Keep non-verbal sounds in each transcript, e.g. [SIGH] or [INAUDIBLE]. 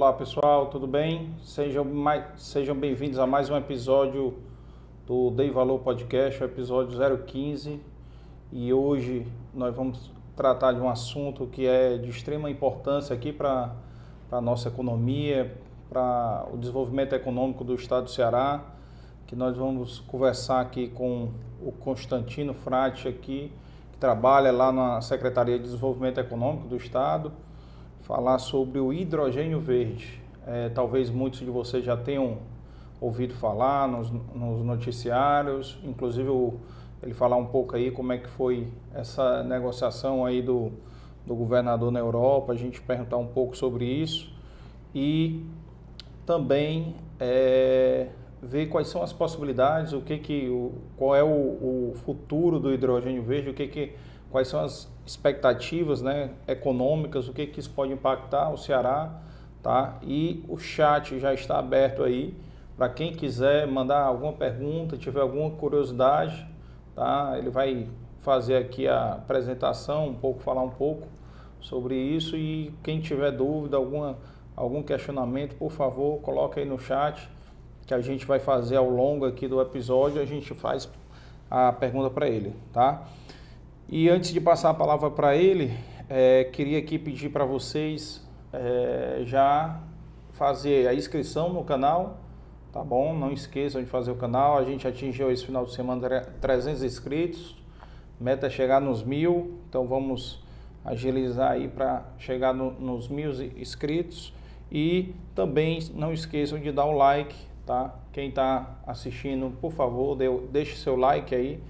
Olá pessoal, tudo bem? Sejam, sejam bem-vindos a mais um episódio do Dei Valor Podcast, o episódio 015. E hoje nós vamos tratar de um assunto que é de extrema importância aqui para a nossa economia, para o desenvolvimento econômico do estado do Ceará, que nós vamos conversar aqui com o Constantino Frati aqui, que trabalha lá na Secretaria de Desenvolvimento Econômico do estado falar sobre o hidrogênio verde. É, talvez muitos de vocês já tenham ouvido falar nos, nos noticiários, inclusive ele falar um pouco aí como é que foi essa negociação aí do, do governador na Europa, a gente perguntar um pouco sobre isso e também é, ver quais são as possibilidades, o que que, o, qual é o, o futuro do hidrogênio verde, o que que, quais são as expectativas né, econômicas, o que, que isso pode impactar o Ceará, tá? E o chat já está aberto aí para quem quiser mandar alguma pergunta, tiver alguma curiosidade, tá? Ele vai fazer aqui a apresentação, um pouco falar um pouco sobre isso e quem tiver dúvida, alguma algum questionamento, por favor, coloque aí no chat que a gente vai fazer ao longo aqui do episódio, a gente faz a pergunta para ele, tá? E antes de passar a palavra para ele, é, queria aqui pedir para vocês é, já fazer a inscrição no canal, tá bom? Não esqueçam de fazer o canal. A gente atingiu esse final de semana 300 inscritos, meta é chegar nos mil, então vamos agilizar aí para chegar no, nos mil inscritos. E também não esqueçam de dar o like, tá? Quem está assistindo, por favor, dê, deixe seu like aí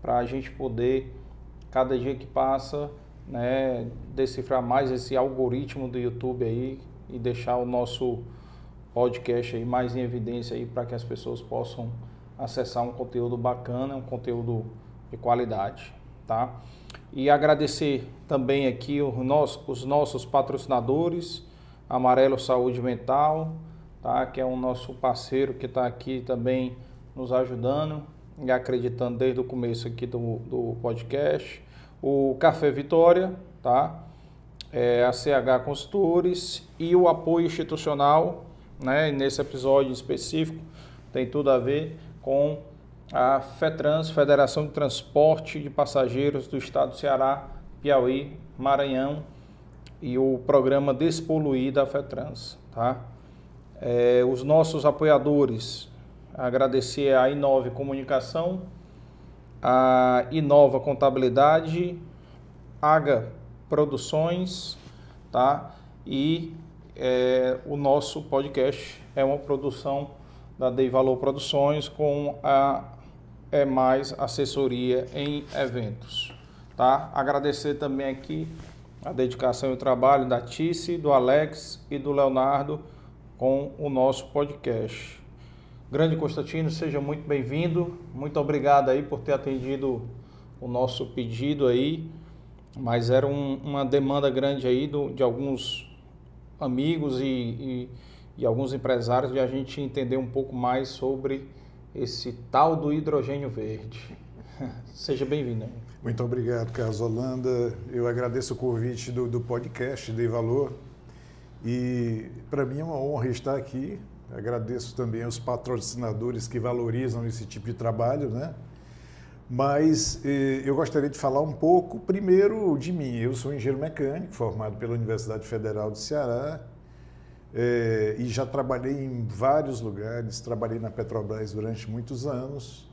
para a gente poder cada dia que passa, né, decifrar mais esse algoritmo do YouTube aí e deixar o nosso podcast aí mais em evidência aí para que as pessoas possam acessar um conteúdo bacana, um conteúdo de qualidade, tá? E agradecer também aqui os nossos, os nossos patrocinadores, Amarelo Saúde Mental, tá? Que é o nosso parceiro que está aqui também nos ajudando e acreditando desde o começo aqui do, do podcast. O Café Vitória, tá? É, a CH Consultores e o apoio institucional, né? Nesse episódio específico tem tudo a ver com a FETRANS, Federação de Transporte de Passageiros do Estado do Ceará, Piauí, Maranhão e o programa Despoluir da FETRANS, tá? É, os nossos apoiadores, agradecer a Inove Comunicação, a Inova Contabilidade, Aga Produções, tá? E é, o nosso podcast é uma produção da Dei Valor Produções com a é mais assessoria em eventos, tá? Agradecer também aqui a dedicação e o trabalho da Tice, do Alex e do Leonardo com o nosso podcast. Grande Constantino, seja muito bem-vindo. Muito obrigado aí por ter atendido o nosso pedido aí. Mas era um, uma demanda grande aí do, de alguns amigos e, e, e, alguns empresários de a gente entender um pouco mais sobre esse tal do hidrogênio verde. [LAUGHS] Seja bem-vindo. Muito obrigado, Carlos Holanda. Eu agradeço o convite do, do podcast Dei Valor. E para mim é uma honra estar aqui Agradeço também aos patrocinadores que valorizam esse tipo de trabalho, né? Mas eh, eu gostaria de falar um pouco, primeiro, de mim. Eu sou engenheiro mecânico, formado pela Universidade Federal do Ceará, eh, e já trabalhei em vários lugares. Trabalhei na Petrobras durante muitos anos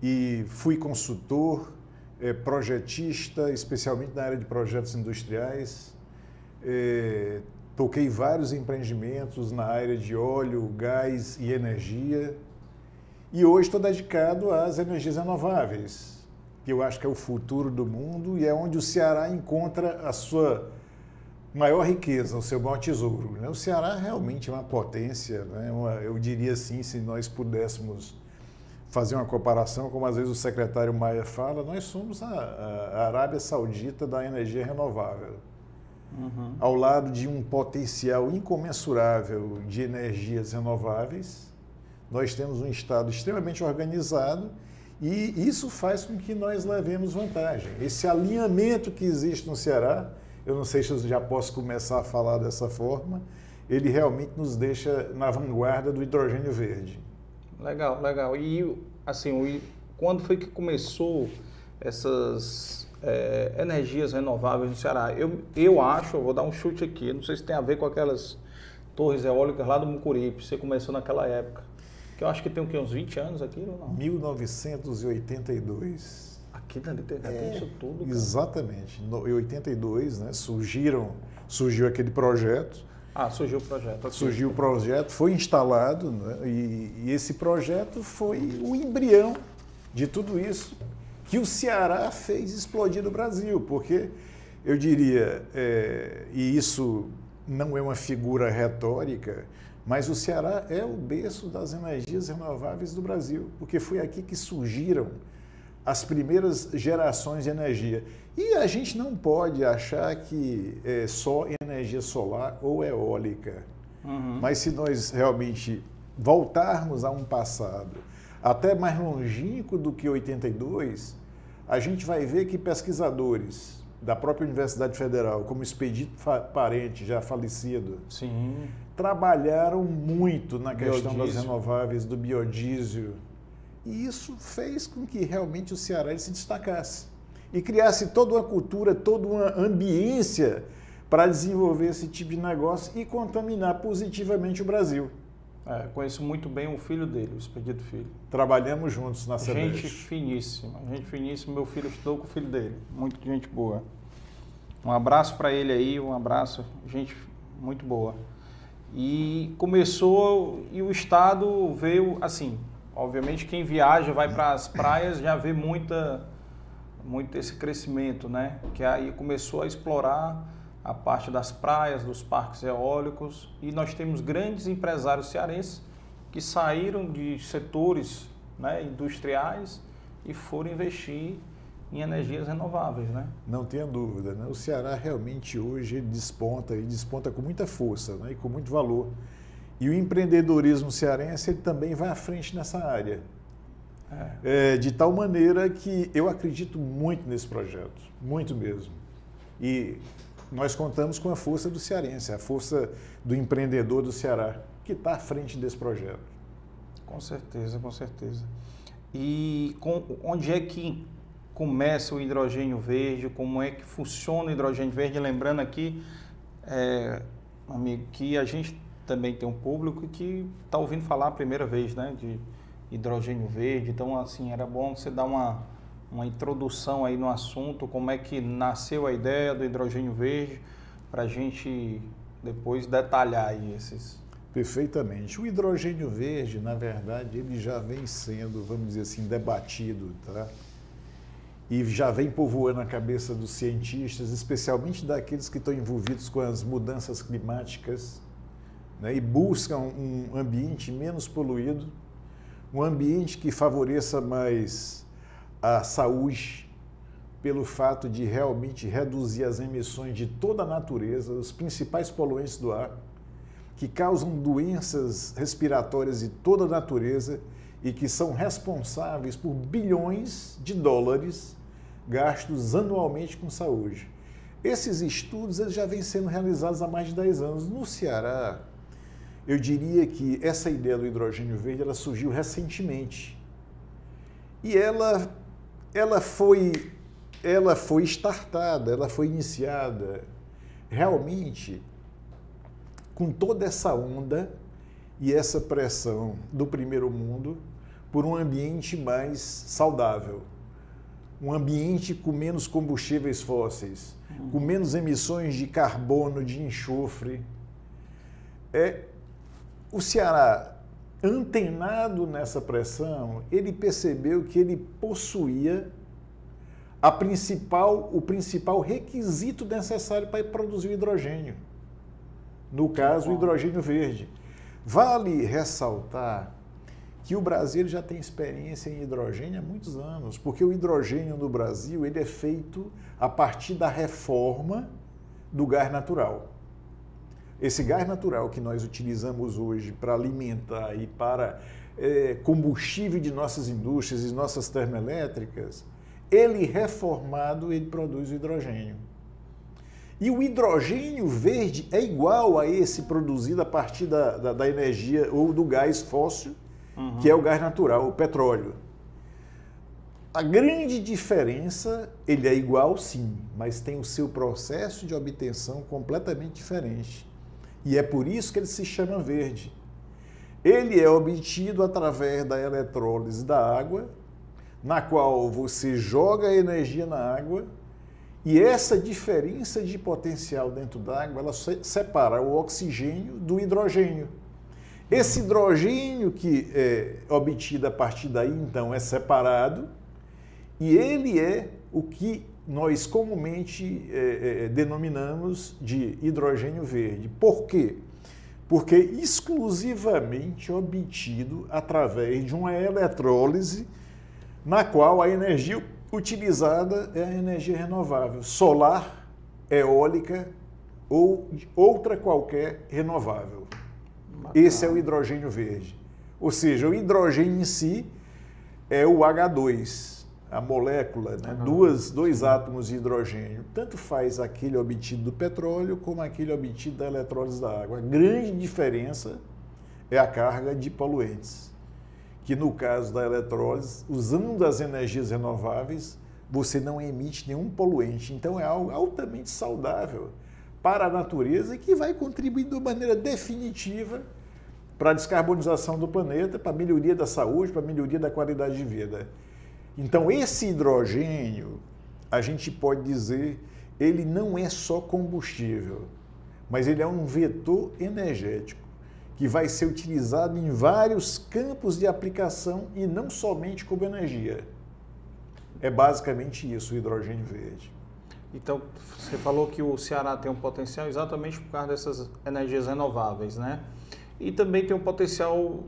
e fui consultor, eh, projetista, especialmente na área de projetos industriais. Toquei vários empreendimentos na área de óleo, gás e energia. E hoje estou dedicado às energias renováveis, que eu acho que é o futuro do mundo e é onde o Ceará encontra a sua maior riqueza, o seu maior tesouro. Né? O Ceará realmente é uma potência, né? eu diria assim, se nós pudéssemos fazer uma comparação, como às vezes o secretário Maia fala, nós somos a, a Arábia Saudita da energia renovável uhum. ao lado de um potencial incomensurável de energias renováveis. Nós temos um Estado extremamente organizado e isso faz com que nós levemos vantagem. Esse alinhamento que existe no Ceará, eu não sei se eu já posso começar a falar dessa forma, ele realmente nos deixa na vanguarda do hidrogênio verde. Legal, legal. E assim, quando foi que começou essas é, energias renováveis no Ceará? Eu, eu acho, eu vou dar um chute aqui, não sei se tem a ver com aquelas torres eólicas lá do Mucuripe, você começou naquela época. Que eu acho que tem o quê, uns 20 anos aqui ou não? 1982. Aqui dali tem, é, isso tudo. Cara. Exatamente. Em 82, né, surgiram, surgiu aquele projeto. Ah, surgiu o projeto. Aqui. Surgiu o projeto, foi instalado, né, e, e esse projeto foi o embrião de tudo isso que o Ceará fez explodir no Brasil, porque eu diria, é, e isso não é uma figura retórica, mas o Ceará é o berço das energias renováveis do Brasil, porque foi aqui que surgiram as primeiras gerações de energia. E a gente não pode achar que é só energia solar ou eólica. Uhum. Mas se nós realmente voltarmos a um passado até mais longínquo do que 82, a gente vai ver que pesquisadores da própria Universidade Federal, como Expedito Parente, já falecido, Sim. trabalharam muito na questão biodiesel. das renováveis, do biodiesel. E isso fez com que realmente o Ceará se destacasse e criasse toda uma cultura, toda uma ambiência para desenvolver esse tipo de negócio e contaminar positivamente o Brasil. É, conheço muito bem o filho dele, o Expedito Filho. Trabalhamos juntos na CBS. Gente finíssima, gente finíssima. Meu filho estudou com o filho dele. Muito gente boa. Um abraço para ele aí, um abraço, gente muito boa. E começou, e o Estado veio, assim, obviamente quem viaja, vai para as praias, já vê muita, muito esse crescimento, né? Que aí começou a explorar a parte das praias, dos parques eólicos, e nós temos grandes empresários cearenses que saíram de setores né, industriais e foram investir em energias renováveis, né? Não tenha dúvida, né? O Ceará realmente hoje desponta e desponta com muita força, né? E com muito valor. E o empreendedorismo cearense ele também vai à frente nessa área. É. É, de tal maneira que eu acredito muito nesse projeto, muito mesmo. E nós contamos com a força do cearense, a força do empreendedor do Ceará, que está à frente desse projeto. Com certeza, com certeza. E com, onde é que começa o hidrogênio verde? Como é que funciona o hidrogênio verde? Lembrando aqui, é, amigo, que a gente também tem um público que está ouvindo falar a primeira vez né, de hidrogênio verde. Então, assim, era bom você dar uma uma introdução aí no assunto, como é que nasceu a ideia do hidrogênio verde, para a gente depois detalhar aí esses. Perfeitamente. O hidrogênio verde, na verdade, ele já vem sendo, vamos dizer assim, debatido, tá? E já vem povoando a cabeça dos cientistas, especialmente daqueles que estão envolvidos com as mudanças climáticas, né? e buscam um ambiente menos poluído, um ambiente que favoreça mais a saúde pelo fato de realmente reduzir as emissões de toda a natureza, os principais poluentes do ar, que causam doenças respiratórias de toda a natureza e que são responsáveis por bilhões de dólares gastos anualmente com saúde. Esses estudos eles já vêm sendo realizados há mais de 10 anos. No Ceará, eu diria que essa ideia do hidrogênio verde ela surgiu recentemente. E ela ela foi, ela foi startada, ela foi iniciada realmente com toda essa onda e essa pressão do primeiro mundo por um ambiente mais saudável, um ambiente com menos combustíveis fósseis, com menos emissões de carbono, de enxofre. É, o Ceará antenado nessa pressão, ele percebeu que ele possuía a principal, o principal requisito necessário para produzir o hidrogênio. No caso, o hidrogênio verde. Vale ressaltar que o Brasil já tem experiência em hidrogênio há muitos anos, porque o hidrogênio no Brasil ele é feito a partir da reforma do gás natural. Esse gás natural que nós utilizamos hoje para alimentar e para é, combustível de nossas indústrias e nossas termoelétricas, ele reformado, ele produz o hidrogênio. E o hidrogênio verde é igual a esse produzido a partir da, da, da energia ou do gás fóssil, uhum. que é o gás natural, o petróleo. A grande diferença, ele é igual sim, mas tem o seu processo de obtenção completamente diferente. E é por isso que ele se chama verde. Ele é obtido através da eletrólise da água, na qual você joga energia na água e essa diferença de potencial dentro da água, ela separa o oxigênio do hidrogênio. Esse hidrogênio que é obtido a partir daí, então, é separado e ele é o que nós comumente é, é, denominamos de hidrogênio verde. Por quê? Porque exclusivamente obtido através de uma eletrólise na qual a energia utilizada é a energia renovável, solar, eólica ou outra qualquer renovável. Esse é o hidrogênio verde. Ou seja, o hidrogênio em si é o H2, a molécula, né? Duas, dois átomos de hidrogênio. Tanto faz aquele obtido do petróleo como aquele obtido da eletrólise da água. A grande diferença é a carga de poluentes que no caso da eletrólise, usando as energias renováveis, você não emite nenhum poluente. Então é algo altamente saudável para a natureza e que vai contribuir de maneira definitiva para a descarbonização do planeta, para a melhoria da saúde, para a melhoria da qualidade de vida. Então esse hidrogênio, a gente pode dizer, ele não é só combustível, mas ele é um vetor energético que vai ser utilizado em vários campos de aplicação e não somente como energia. É basicamente isso, o hidrogênio verde. Então, você falou que o Ceará tem um potencial exatamente por causa dessas energias renováveis, né? E também tem um potencial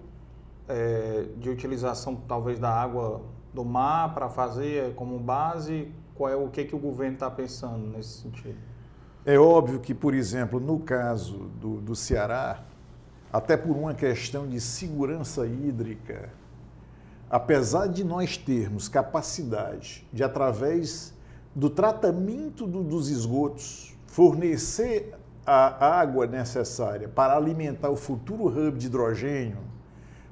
é, de utilização, talvez, da água do mar para fazer como base. Qual é o que, que o governo está pensando nesse sentido? É óbvio que, por exemplo, no caso do, do Ceará, até por uma questão de segurança hídrica, apesar de nós termos capacidade de, através do tratamento do, dos esgotos, fornecer a água necessária para alimentar o futuro hub de hidrogênio,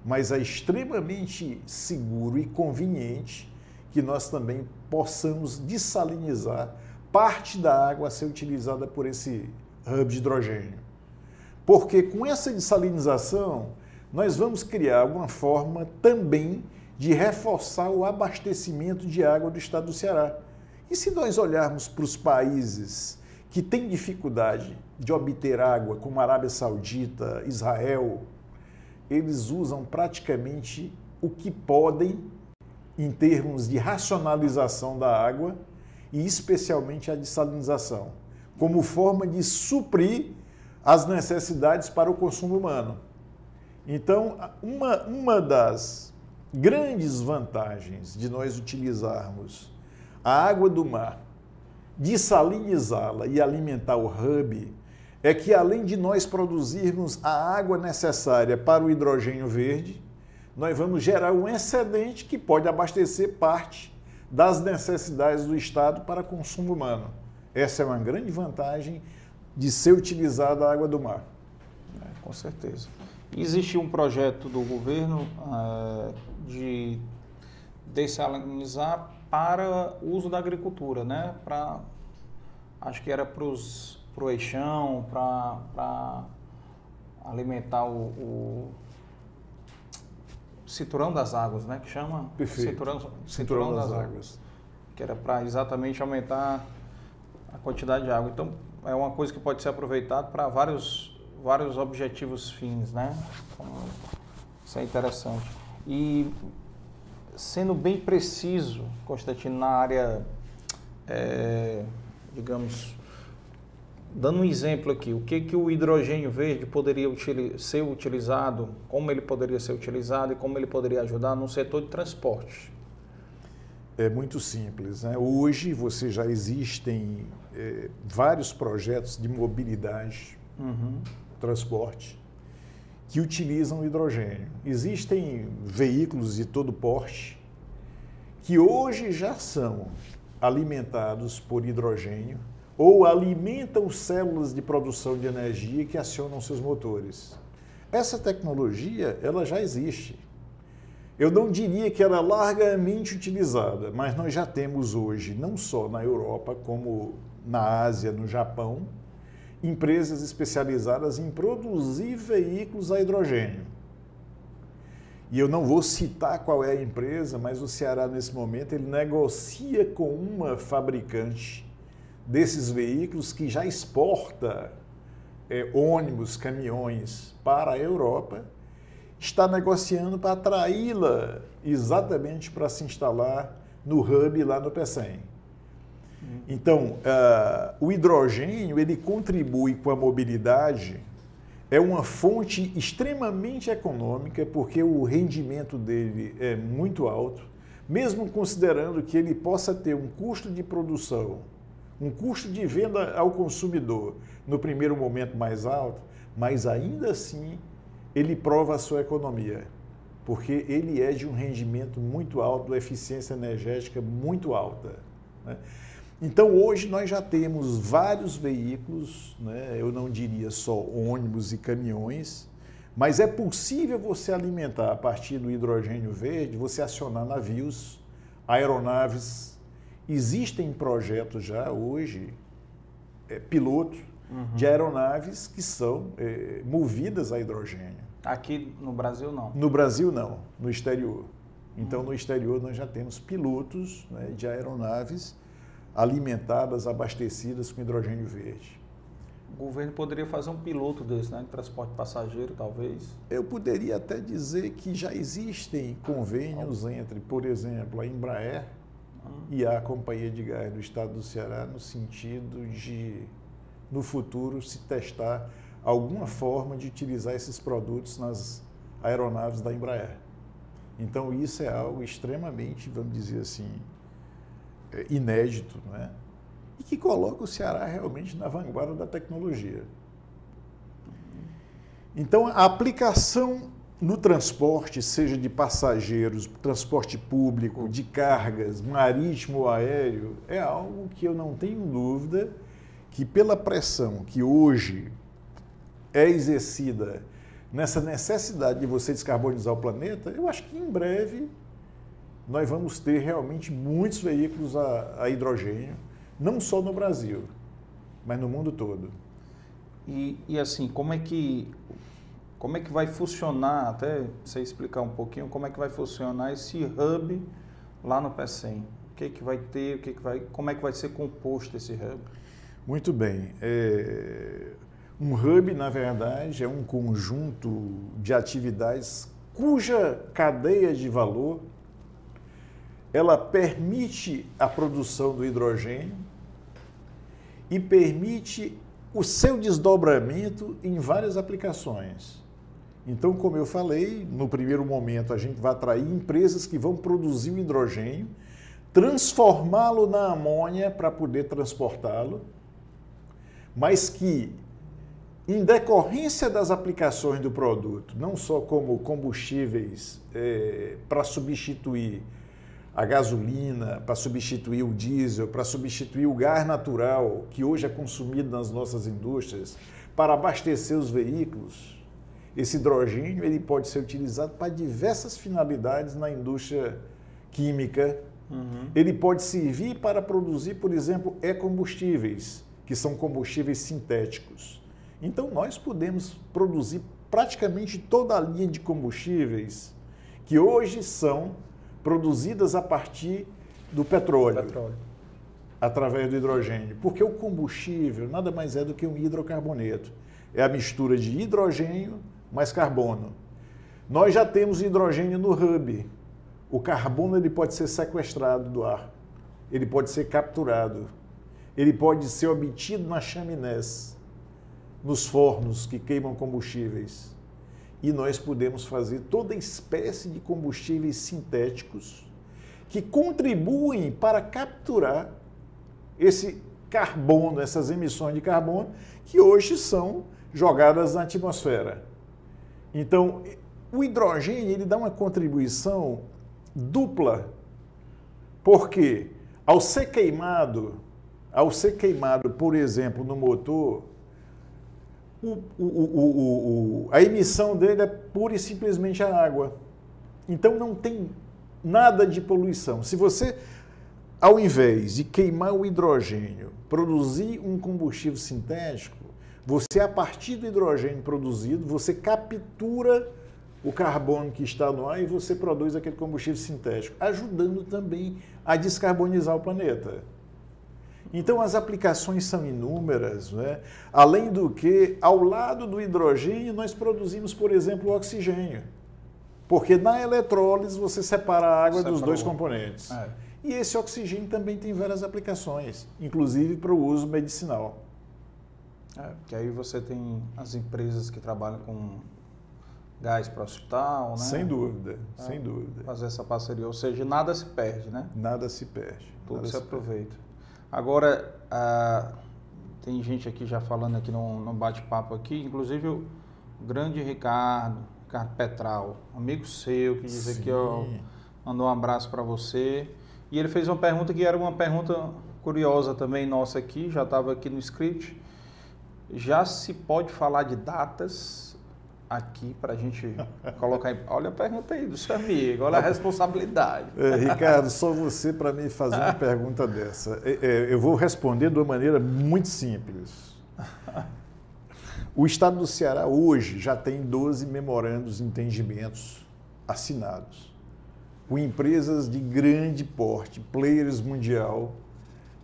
mas é extremamente seguro e conveniente que nós também possamos dessalinizar parte da água a ser utilizada por esse hub de hidrogênio. Porque com essa dessalinização, nós vamos criar uma forma também de reforçar o abastecimento de água do estado do Ceará. E se nós olharmos para os países que têm dificuldade de obter água, como Arábia Saudita, Israel, eles usam praticamente o que podem em termos de racionalização da água e especialmente a dessalinização, como forma de suprir as necessidades para o consumo humano. Então, uma, uma das grandes vantagens de nós utilizarmos a água do mar, dessalinizá-la e alimentar o hub, é que além de nós produzirmos a água necessária para o hidrogênio verde, nós vamos gerar um excedente que pode abastecer parte das necessidades do Estado para consumo humano. Essa é uma grande vantagem de ser utilizada a água do mar. É, com certeza. Existe um projeto do governo é, de dessalinizar para uso da agricultura, né? Para, acho que era para o eixão, para alimentar o, o cinturão das águas, né? Que chama? Perfeito. Cinturão, cinturão, cinturão das, das águas. águas. Que era para exatamente aumentar a quantidade de água. Então, é uma coisa que pode ser aproveitada para vários, vários objetivos fins, né? Então, isso é interessante. E sendo bem preciso, Constantino, na área, é, digamos, dando um exemplo aqui, o que, que o hidrogênio verde poderia ser utilizado, como ele poderia ser utilizado e como ele poderia ajudar no setor de transporte? É muito simples. Né? Hoje você já existem é, vários projetos de mobilidade, uhum. transporte, que utilizam hidrogênio. Existem veículos de todo porte que hoje já são alimentados por hidrogênio ou alimentam células de produção de energia que acionam seus motores. Essa tecnologia, ela já existe. Eu não diria que ela é largamente utilizada, mas nós já temos hoje, não só na Europa, como na Ásia, no Japão, empresas especializadas em produzir veículos a hidrogênio. E eu não vou citar qual é a empresa, mas o Ceará, nesse momento, ele negocia com uma fabricante desses veículos que já exporta é, ônibus, caminhões para a Europa, está negociando para atraí-la exatamente para se instalar no hub lá no PECEM. Então, uh, o hidrogênio ele contribui com a mobilidade, é uma fonte extremamente econômica, porque o rendimento dele é muito alto, mesmo considerando que ele possa ter um custo de produção, um custo de venda ao consumidor no primeiro momento mais alto, mas ainda assim ele prova a sua economia, porque ele é de um rendimento muito alto, eficiência energética muito alta. Né? Então, hoje nós já temos vários veículos, né? eu não diria só ônibus e caminhões, mas é possível você alimentar a partir do hidrogênio verde, você acionar navios, aeronaves. Existem projetos já hoje, é, piloto, uhum. de aeronaves que são é, movidas a hidrogênio. Aqui no Brasil não? No Brasil não, no exterior. Então, uhum. no exterior nós já temos pilotos né, de aeronaves alimentadas, abastecidas com hidrogênio verde. O governo poderia fazer um piloto desse, né? De transporte passageiro, talvez? Eu poderia até dizer que já existem convênios entre, por exemplo, a Embraer. E a Companhia de Gás do Estado do Ceará, no sentido de, no futuro, se testar alguma forma de utilizar esses produtos nas aeronaves da Embraer. Então, isso é algo extremamente, vamos dizer assim, é, inédito, né? e que coloca o Ceará realmente na vanguarda da tecnologia. Então, a aplicação no transporte, seja de passageiros, transporte público, de cargas, marítimo ou aéreo, é algo que eu não tenho dúvida que, pela pressão que hoje é exercida nessa necessidade de você descarbonizar o planeta, eu acho que em breve nós vamos ter realmente muitos veículos a, a hidrogênio, não só no Brasil, mas no mundo todo. E, e, assim, como é que como é que vai funcionar, até você explicar um pouquinho, como é que vai funcionar esse hub lá no PECEM? O que é que vai ter, o que, é que vai, como é que vai ser composto esse hub? Muito bem. É, um hub, na verdade, é um conjunto de atividades cuja cadeia de valor ela permite a produção do hidrogênio e permite o seu desdobramento em várias aplicações. Então, como eu falei, no primeiro momento a gente vai atrair empresas que vão produzir o hidrogênio, transformá-lo na amônia para poder transportá-lo, mas que, em decorrência das aplicações do produto, não só como combustíveis é, para substituir a gasolina, para substituir o diesel, para substituir o gás natural que hoje é consumido nas nossas indústrias, para abastecer os veículos. Esse hidrogênio ele pode ser utilizado para diversas finalidades na indústria química. Uhum. Ele pode servir para produzir, por exemplo, e-combustíveis, que são combustíveis sintéticos. Então, nós podemos produzir praticamente toda a linha de combustíveis que hoje são produzidas a partir do petróleo, petróleo, através do hidrogênio. Porque o combustível nada mais é do que um hidrocarboneto. É a mistura de hidrogênio mais carbono. Nós já temos hidrogênio no hub. O carbono ele pode ser sequestrado do ar, ele pode ser capturado, ele pode ser obtido nas chaminés, nos fornos que queimam combustíveis e nós podemos fazer toda espécie de combustíveis sintéticos que contribuem para capturar esse carbono, essas emissões de carbono que hoje são jogadas na atmosfera. Então, o hidrogênio ele dá uma contribuição dupla, porque ao ser queimado ao ser queimado, por exemplo, no motor, o, o, o, a emissão dele é pura e simplesmente a água. Então não tem nada de poluição. Se você, ao invés de queimar o hidrogênio, produzir um combustível sintético, você, a partir do hidrogênio produzido, você captura o carbono que está no ar e você produz aquele combustível sintético, ajudando também a descarbonizar o planeta. Então, as aplicações são inúmeras, né? além do que, ao lado do hidrogênio, nós produzimos, por exemplo, o oxigênio. Porque na eletrólise você separa a água dos dois componentes. É. E esse oxigênio também tem várias aplicações, inclusive para o uso medicinal. É, que aí você tem as empresas que trabalham com gás para o hospital, né? Sem dúvida, é, sem dúvida. Fazer essa parceria, ou seja, nada se perde, né? Nada se perde. Tudo se, se aproveita. Perde. Agora, ah, tem gente aqui já falando aqui no, no bate-papo aqui, inclusive o grande Ricardo, Ricardo Petral, amigo seu, que diz Sim. aqui, ó, mandou um abraço para você. E ele fez uma pergunta que era uma pergunta curiosa também nossa aqui, já estava aqui no script. Já se pode falar de datas aqui para a gente colocar em... Olha a pergunta aí do seu amigo, olha a responsabilidade. É, Ricardo, só você para me fazer uma pergunta dessa. É, é, eu vou responder de uma maneira muito simples. O Estado do Ceará hoje já tem 12 memorandos de entendimentos assinados com empresas de grande porte, players mundial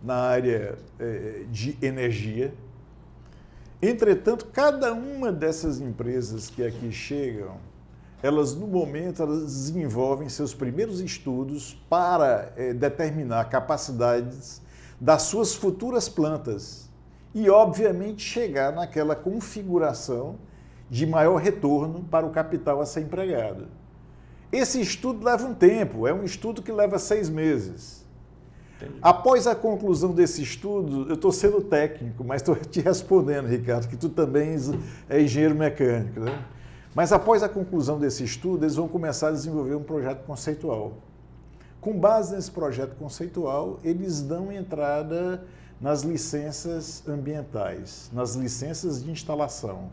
na área é, de energia, Entretanto, cada uma dessas empresas que aqui chegam, elas no momento elas desenvolvem seus primeiros estudos para é, determinar capacidades das suas futuras plantas e, obviamente, chegar naquela configuração de maior retorno para o capital a ser empregado. Esse estudo leva um tempo, é um estudo que leva seis meses. Entendi. Após a conclusão desse estudo, eu estou sendo técnico, mas estou [LAUGHS] te respondendo, Ricardo, que tu também é engenheiro mecânico. Né? Mas após a conclusão desse estudo, eles vão começar a desenvolver um projeto conceitual. Com base nesse projeto conceitual, eles dão entrada nas licenças ambientais, nas licenças de instalação,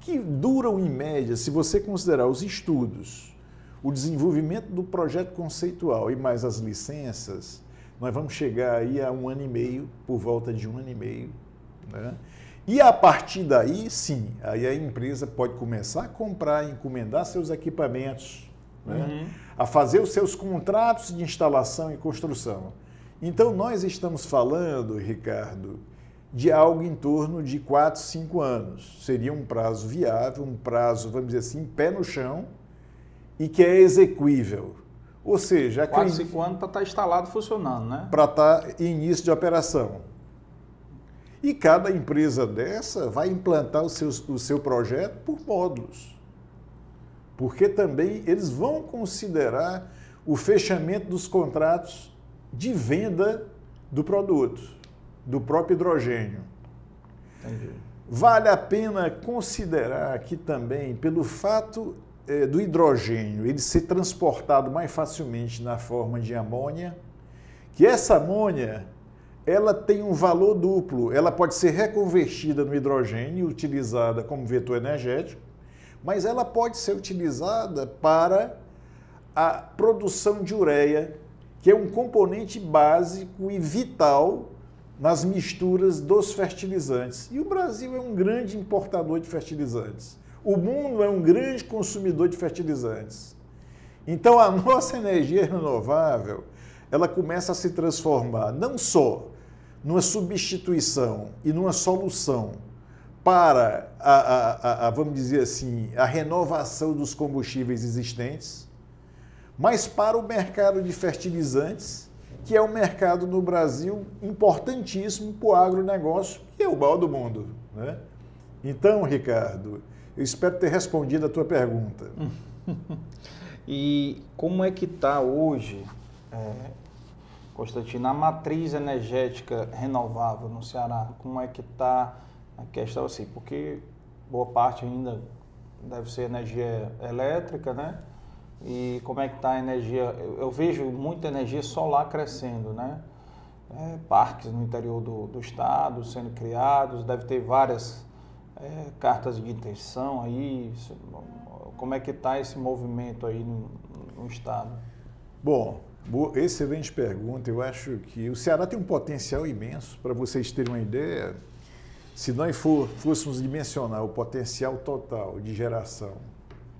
que duram em média, se você considerar os estudos, o desenvolvimento do projeto conceitual e mais as licenças, nós vamos chegar aí a um ano e meio, por volta de um ano e meio. Né? E a partir daí, sim, aí a empresa pode começar a comprar, encomendar seus equipamentos, né? uhum. a fazer os seus contratos de instalação e construção. Então, nós estamos falando, Ricardo, de algo em torno de 4, 5 anos. Seria um prazo viável, um prazo, vamos dizer assim, pé no chão e que é execuível. Ou seja, 4, 5 anos para estar tá instalado funcionando, né? Para estar tá em início de operação. E cada empresa dessa vai implantar o seu, o seu projeto por módulos. Porque também eles vão considerar o fechamento dos contratos de venda do produto, do próprio hidrogênio. Entendi. Vale a pena considerar que também, pelo fato é, do hidrogênio ele ser transportado mais facilmente na forma de amônia, que essa amônia ela tem um valor duplo. Ela pode ser reconvertida no hidrogênio, utilizada como vetor energético, mas ela pode ser utilizada para a produção de ureia, que é um componente básico e vital nas misturas dos fertilizantes. E o Brasil é um grande importador de fertilizantes. O mundo é um grande consumidor de fertilizantes. Então a [LAUGHS] nossa energia renovável, ela começa a se transformar não só numa substituição e numa solução para a, a, a, vamos dizer assim, a renovação dos combustíveis existentes, mas para o mercado de fertilizantes, que é um mercado no Brasil importantíssimo para o agronegócio, que é o maior do mundo. Né? Então, Ricardo, eu espero ter respondido a tua pergunta. [LAUGHS] e como é que está hoje, é, Constantino, a matriz energética renovável no Ceará? Como é que está a questão assim? Porque boa parte ainda deve ser energia elétrica, né? E como é que está a energia? Eu, eu vejo muita energia solar crescendo, né? é, parques no interior do, do, estado sendo criados, deve ter várias é, cartas de intenção aí. Como é que está esse movimento aí no, no estado? Bom, Boa, excelente pergunta. Eu acho que o Ceará tem um potencial imenso. Para vocês terem uma ideia, se nós for, fôssemos dimensionar o potencial total de geração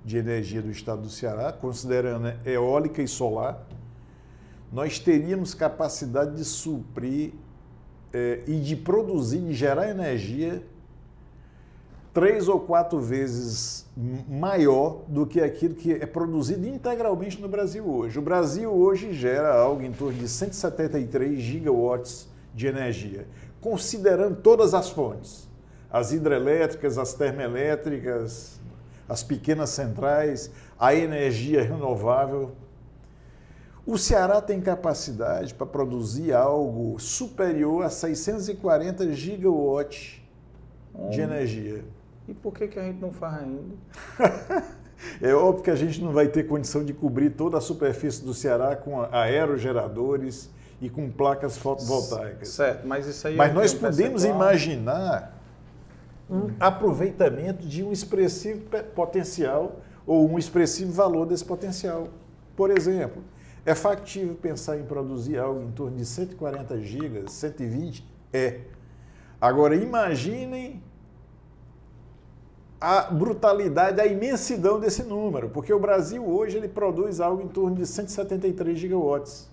de energia do estado do Ceará, considerando eólica e solar, nós teríamos capacidade de suprir é, e de produzir, de gerar energia três ou quatro vezes maior do que aquilo que é produzido integralmente no Brasil hoje. O Brasil hoje gera algo em torno de 173 gigawatts de energia, considerando todas as fontes, as hidrelétricas, as termoelétricas, as pequenas centrais, a energia renovável. O Ceará tem capacidade para produzir algo superior a 640 gigawatts de energia. E por que, que a gente não faz ainda? [LAUGHS] é óbvio que a gente não vai ter condição de cobrir toda a superfície do Ceará com aerogeradores e com placas fotovoltaicas. Certo, mas isso aí. Mas é nós podemos imaginar um aproveitamento de um expressivo potencial ou um expressivo valor desse potencial. Por exemplo, é factível pensar em produzir algo em torno de 140 gigas, 120? É. Agora, imaginem a brutalidade, a imensidão desse número, porque o Brasil hoje ele produz algo em torno de 173 gigawatts.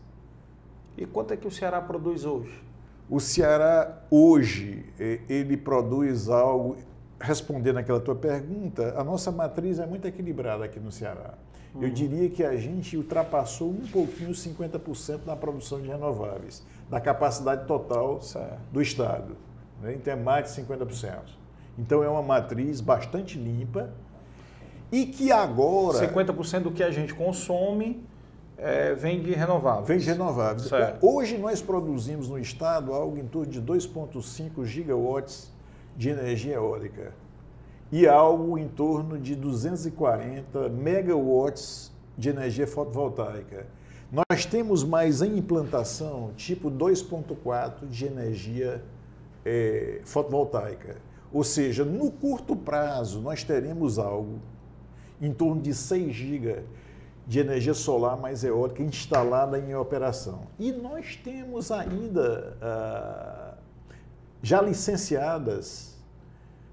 E quanto é que o Ceará produz hoje? O Ceará hoje ele produz algo, respondendo aquela tua pergunta, a nossa matriz é muito equilibrada aqui no Ceará. Uhum. Eu diria que a gente ultrapassou um pouquinho os 50% na produção de renováveis, da capacidade total certo. do Estado. Né? Então é mais de 50%. Então é uma matriz bastante limpa e que agora. 50% do que a gente consome é, vem de renováveis. Vem de renováveis. Certo. Hoje nós produzimos no estado algo em torno de 2,5 gigawatts de energia eólica e algo em torno de 240 megawatts de energia fotovoltaica. Nós temos mais em implantação tipo 2,4 de energia é, fotovoltaica. Ou seja, no curto prazo, nós teremos algo em torno de 6 GB de energia solar mais eólica instalada em operação. E nós temos ainda ah, já licenciadas,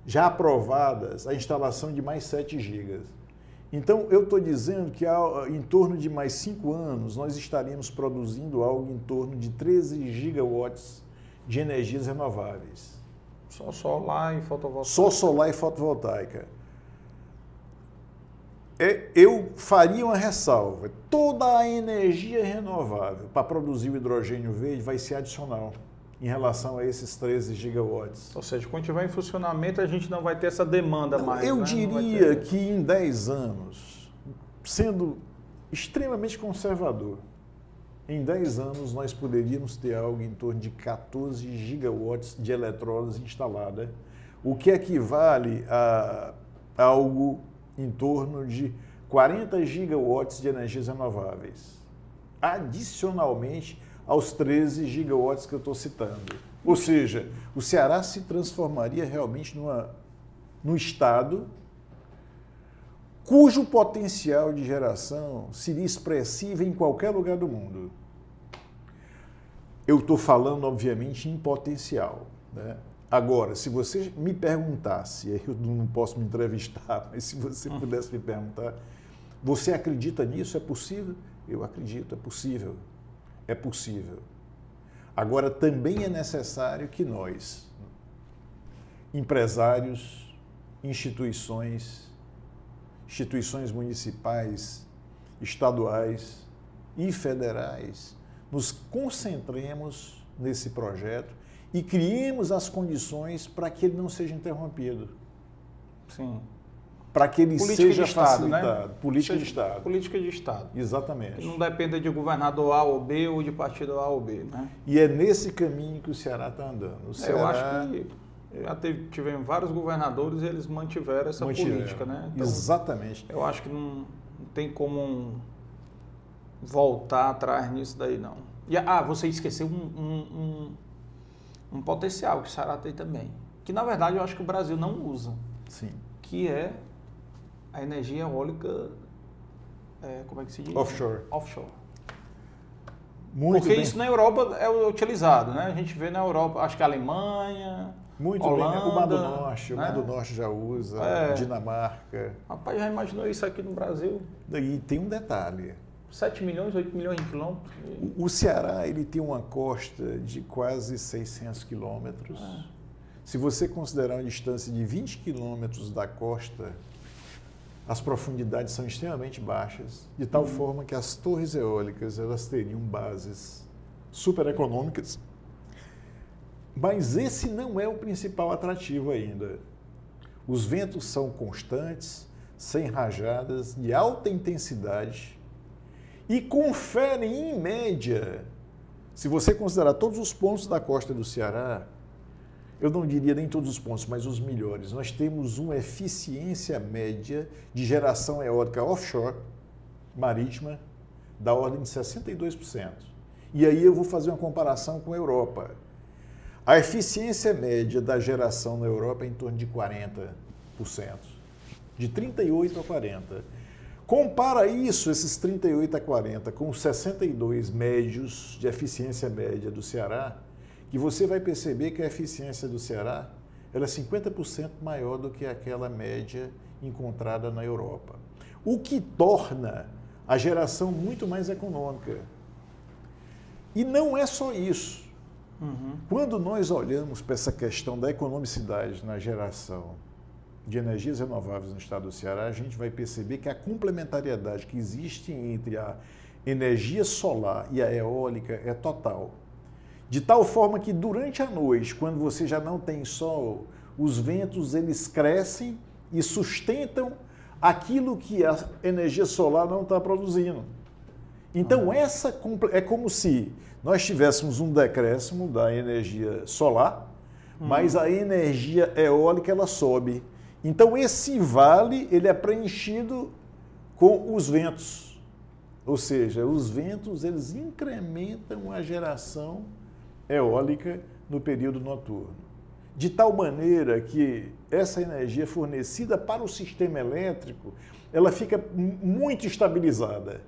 já aprovadas, a instalação de mais 7 GB. Então, eu estou dizendo que em torno de mais 5 anos, nós estaremos produzindo algo em torno de 13 gigawatts de energias renováveis. Só solar e fotovoltaica. Só solar e fotovoltaica. É, eu faria uma ressalva. Toda a energia renovável para produzir o hidrogênio verde vai ser adicional em relação a esses 13 gigawatts. Ou seja, quando tiver em funcionamento, a gente não vai ter essa demanda mais. Eu né? diria que em 10 anos, sendo extremamente conservador, em 10 anos, nós poderíamos ter algo em torno de 14 gigawatts de eletrólise instalada, o que equivale a algo em torno de 40 gigawatts de energias renováveis, adicionalmente aos 13 gigawatts que eu estou citando. Ou seja, o Ceará se transformaria realmente numa, num estado cujo potencial de geração seria expressivo em qualquer lugar do mundo. Eu estou falando, obviamente, em potencial. Né? Agora, se você me perguntasse, eu não posso me entrevistar, [LAUGHS] mas se você pudesse me perguntar, você acredita nisso? É possível? Eu acredito, é possível. É possível. Agora, também é necessário que nós, empresários, instituições, instituições municipais, estaduais e federais, nos concentremos nesse projeto e criemos as condições para que ele não seja interrompido. Sim. Para que ele política seja Estado, né? facilitado. Né? Política seja, de Estado. Política de Estado. Exatamente. não dependa de governador A ou B ou de partido A ou B. Né? E é nesse caminho que o Ceará está andando. O Ceará, Eu acho que já teve, tivemos vários governadores e eles mantiveram essa mantiveram. política, né? Então, Exatamente. Eu acho que não, não tem como voltar atrás nisso daí, não. E, ah, você esqueceu um, um, um, um potencial que o Ceará tem também. Que na verdade eu acho que o Brasil não usa. Sim. Que é a energia eólica. É, como é que se diz? Offshore. Offshore. Muito Porque bem. isso na Europa é utilizado, né? A gente vê na Europa, acho que a Alemanha. Muito Holanda, bem. O Mar do Norte, o né? Mar do Norte já usa, É. Dinamarca. Rapaz, já imaginou isso aqui no Brasil? E tem um detalhe. 7 milhões, 8 milhões de quilômetros. O- O Ceará ele tem uma costa de quase 600 quilômetros. Ah. Se você considerar uma distância de 20 quilômetros da costa, as profundidades são extremamente baixas, de tal forma que as torres eólicas elas teriam bases super econômicas. Mas esse não é o principal atrativo ainda. Os ventos são constantes, sem rajadas, de alta intensidade e conferem, em média, se você considerar todos os pontos da costa do Ceará, eu não diria nem todos os pontos, mas os melhores. Nós temos uma eficiência média de geração eólica offshore, marítima, da ordem de 62%. E aí eu vou fazer uma comparação com a Europa. A eficiência média da geração na Europa é em torno de 40%, de 38% a 40%. Compara isso, esses 38 a 40, com os 62 médios de eficiência média do Ceará, que você vai perceber que a eficiência do Ceará ela é 50% maior do que aquela média encontrada na Europa. O que torna a geração muito mais econômica. E não é só isso. Quando nós olhamos para essa questão da economicidade na geração de energias renováveis no estado do Ceará, a gente vai perceber que a complementariedade que existe entre a energia solar e a eólica é total. De tal forma que durante a noite, quando você já não tem sol, os ventos eles crescem e sustentam aquilo que a energia solar não está produzindo. Então, essa comple- é como se nós tivéssemos um decréscimo da energia solar, mas a energia eólica ela sobe. Então, esse vale ele é preenchido com os ventos. Ou seja, os ventos eles incrementam a geração eólica no período noturno. De tal maneira que essa energia fornecida para o sistema elétrico, ela fica mu- muito estabilizada.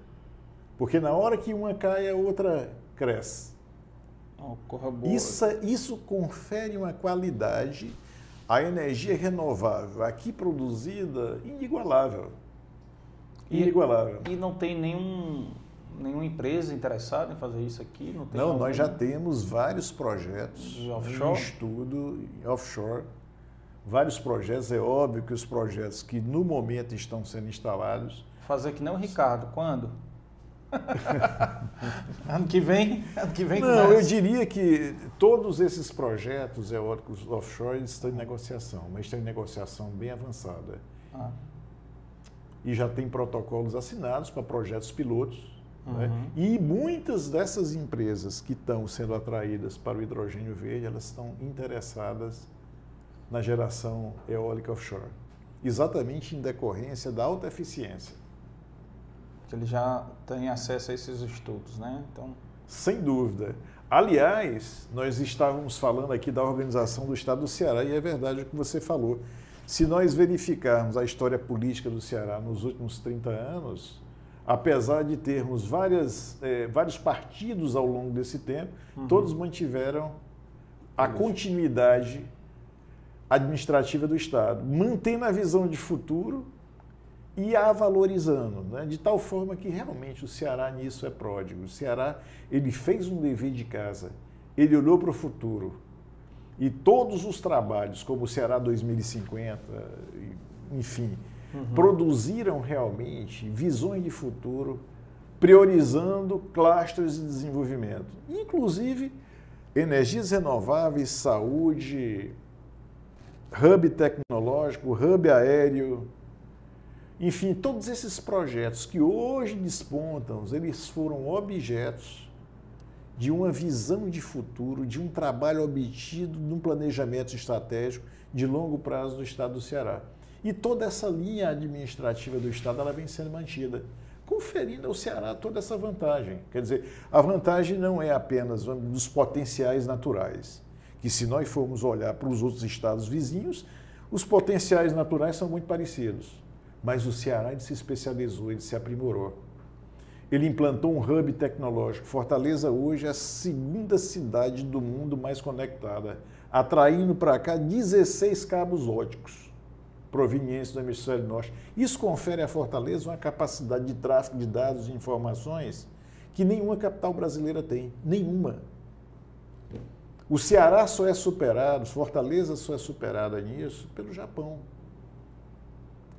Porque na hora que uma cai, a outra cresce. Boa. Isso, isso confere uma qualidade à energia renovável aqui produzida inigualável. E- Inigualável. E não tem nenhum, nenhuma empresa interessada em fazer isso aqui? Não, Não, nós já temos vários projetos offshore? em estudo offshore. Vários projetos, é óbvio que os projetos que no momento estão sendo instalados, Fazer que nem o Ricardo. Quando? [LAUGHS] ano que vem? Ano que vem Não, eu diria que todos esses projetos eólicos offshore estão em negociação, mas estão em negociação bem avançada. Ah, E já tem protocolos assinados para projetos pilotos. né? Uhum. E muitas dessas empresas que estão sendo atraídas para o hidrogênio verde, elas estão interessadas na geração eólica offshore. Exatamente em decorrência da alta eficiência. Que ele já tem acesso a esses estudos, né? Então, Sem dúvida. Aliás, nós estávamos falando aqui da organização do Estado do Ceará e é verdade o que você falou. Se nós verificarmos a história política do Ceará nos últimos 30 anos, apesar de termos várias, eh, vários partidos ao longo desse tempo, todos mantiveram a continuidade administrativa do Estado, mantendo a visão de futuro e a valorizando, né? de tal forma que realmente o Ceará nisso é pródigo. O Ceará ele fez um dever de casa, ele olhou para o futuro e todos os trabalhos, como o Ceará 2050, e- enfim, produziram realmente visões de futuro, priorizando clusters de desenvolvimento, inclusive energias renováveis, saúde, hub tecnológico, hub aéreo, enfim, todos esses projetos que hoje despontam, eles foram objetos de uma visão de futuro, de um trabalho obtido num planejamento estratégico de longo prazo do Estado do Ceará. E toda essa linha administrativa do Estado ela vem sendo mantida, conferindo ao Ceará toda essa vantagem. Quer dizer, a vantagem não é apenas dos potenciais naturais, que se nós formos olhar para os outros estados vizinhos, os potenciais naturais são muito parecidos. Mas o Ceará ele se especializou, ele se aprimorou. Ele implantou um hub tecnológico. Fortaleza hoje é a segunda cidade do mundo mais conectada, atraindo para cá 16 cabos óticos provenientes do hemisfério norte. Isso confere à Fortaleza uma capacidade de tráfego de dados e informações que nenhuma capital brasileira tem. Nenhuma. O Ceará só é superado, Fortaleza só é superada nisso pelo Japão.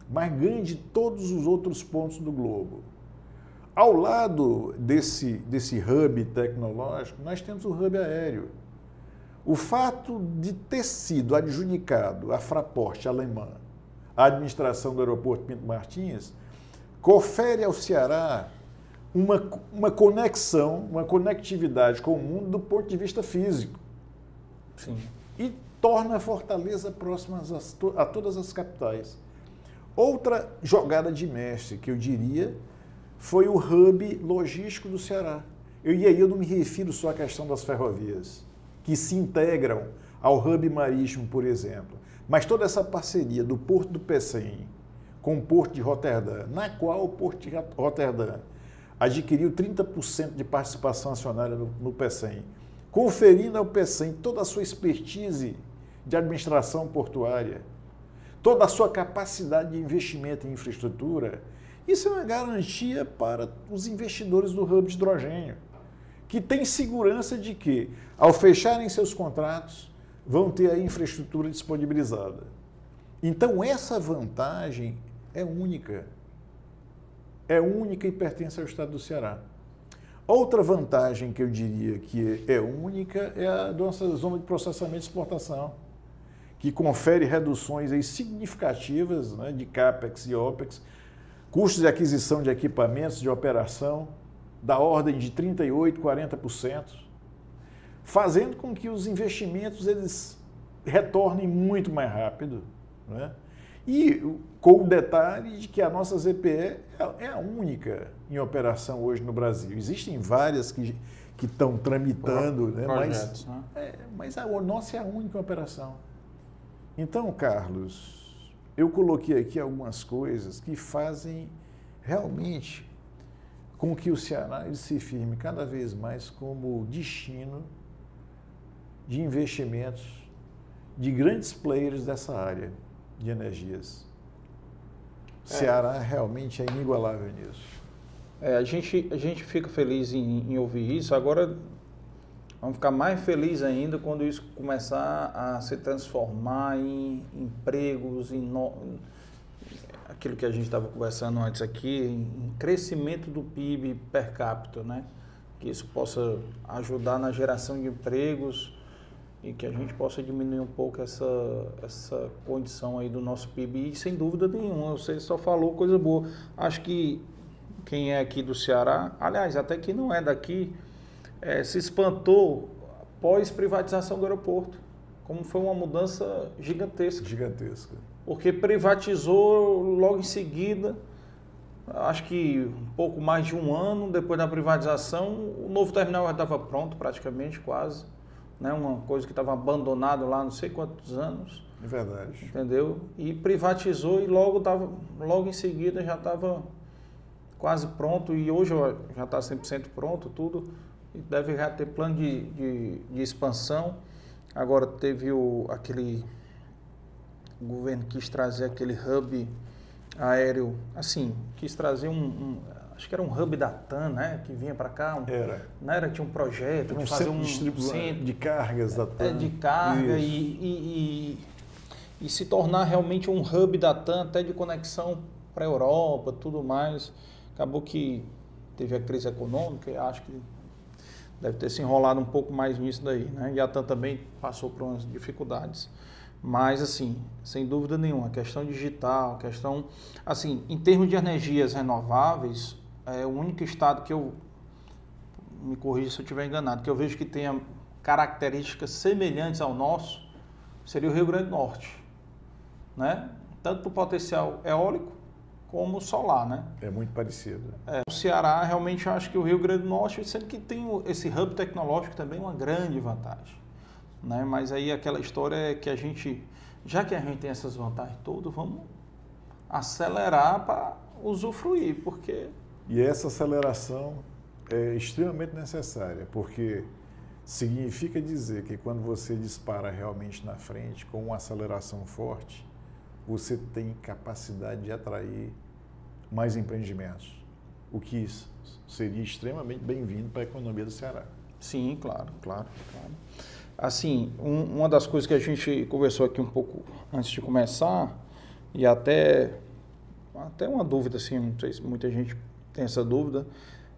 Mas ganha de todos os outros pontos do globo. Ao lado desse, desse hub tecnológico, nós temos o hub aéreo. O fato de ter sido adjudicado a Fraport alemã, a administração do aeroporto Pinto Martins, confere ao Ceará uma, uma conexão, uma conectividade com o mundo do ponto de vista físico. Sim. E torna a Fortaleza próxima a, a todas as capitais. Outra jogada de mestre que eu diria foi o hub logístico do Ceará. Eu, e aí eu não me refiro só à questão das ferrovias, que se integram ao hub marítimo, por exemplo, mas toda essa parceria do Porto do Pecém com o Porto de Roterdã, na qual o Porto de Roterdã adquiriu 30% de participação acionária no, no PECEM, conferindo ao PECEM toda a sua expertise de administração portuária, toda a sua capacidade de investimento em infraestrutura, isso é uma garantia para os investidores do hub de hidrogênio, que têm segurança de que, ao fecharem seus contratos, vão ter a infraestrutura disponibilizada. Então, essa vantagem é única. É única e pertence ao estado do Ceará. Outra vantagem que eu diria que é única é a nossa zona de processamento e exportação, que confere reduções significativas né, de CAPEX e OPEX Custos de aquisição de equipamentos de operação da ordem de 38%, 40%, fazendo com que os investimentos eles retornem muito mais rápido. Né? E com o detalhe de que a nossa ZPE é a única em operação hoje no Brasil. Existem várias que, que estão tramitando, né? mas, né? É, mas a nossa é a única operação. Então, Carlos, eu coloquei aqui algumas coisas que fazem realmente com que o Ceará ele se firme cada vez mais como destino de investimentos de grandes players dessa área de energias. O é. Ceará realmente é inigualável nisso. É, a, gente, a gente fica feliz em, em ouvir isso. Agora, Vamos ficar mais felizes ainda quando isso começar a se transformar em empregos, em no... aquilo que a gente estava conversando antes aqui, em crescimento do PIB per capita, né? Que isso possa ajudar na geração de empregos e que a gente possa diminuir um pouco essa, essa condição aí do nosso PIB. E sem dúvida nenhuma, você só falou coisa boa. Acho que quem é aqui do Ceará, aliás, até quem não é daqui, é, se espantou pós-privatização do aeroporto. Como foi uma mudança gigantesca. Gigantesca. Porque privatizou logo em seguida, acho que um pouco mais de um ano depois da privatização, o novo terminal já estava pronto praticamente, quase. Né? Uma coisa que estava abandonada lá não sei quantos anos. É verdade. Entendeu? E privatizou e logo, tava, logo em seguida já estava quase pronto e hoje já está 100% pronto tudo deve já ter plano de, de, de expansão. Agora teve o, aquele o governo quis trazer aquele hub aéreo, assim, quis trazer um, um acho que era um hub da TAM, né, que vinha para cá. Um, era. Não era, tinha um projeto de fazer um centro de cargas da TAM. É, de carga e, e, e, e, se tornar realmente um hub da TAM, até de conexão para a Europa, tudo mais. Acabou que teve a crise econômica, acho que deve ter se enrolado um pouco mais nisso daí, né? E a TAM também passou por umas dificuldades. Mas, assim, sem dúvida nenhuma, questão digital, questão, assim, em termos de energias renováveis, é o único estado que eu, me corrija se eu estiver enganado, que eu vejo que tenha características semelhantes ao nosso, seria o Rio Grande do Norte, né? Tanto para o potencial eólico, como o solar, né? É muito parecido. É, o Ceará, realmente, eu acho que o Rio Grande do Norte, sendo que tem esse hub tecnológico também, uma grande vantagem. Né? Mas aí aquela história é que a gente, já que a gente tem essas vantagens todas, vamos acelerar para usufruir, porque... E essa aceleração é extremamente necessária, porque significa dizer que quando você dispara realmente na frente com uma aceleração forte, você tem capacidade de atrair mais empreendimentos, o que seria extremamente bem-vindo para a economia do Ceará. Sim, claro, claro, claro. Assim, um, uma das coisas que a gente conversou aqui um pouco antes de começar, e até, até uma dúvida, assim, não sei se muita gente tem essa dúvida,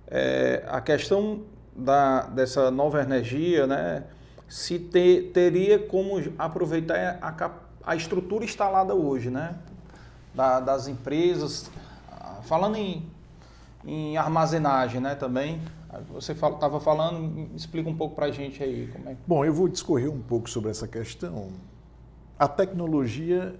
é a questão da, dessa nova energia, né, se te, teria como aproveitar a, a estrutura instalada hoje, né, da, das empresas, falando em, em armazenagem, né, também, você estava falando, explica um pouco para a gente aí como é. Bom, eu vou discorrer um pouco sobre essa questão. A tecnologia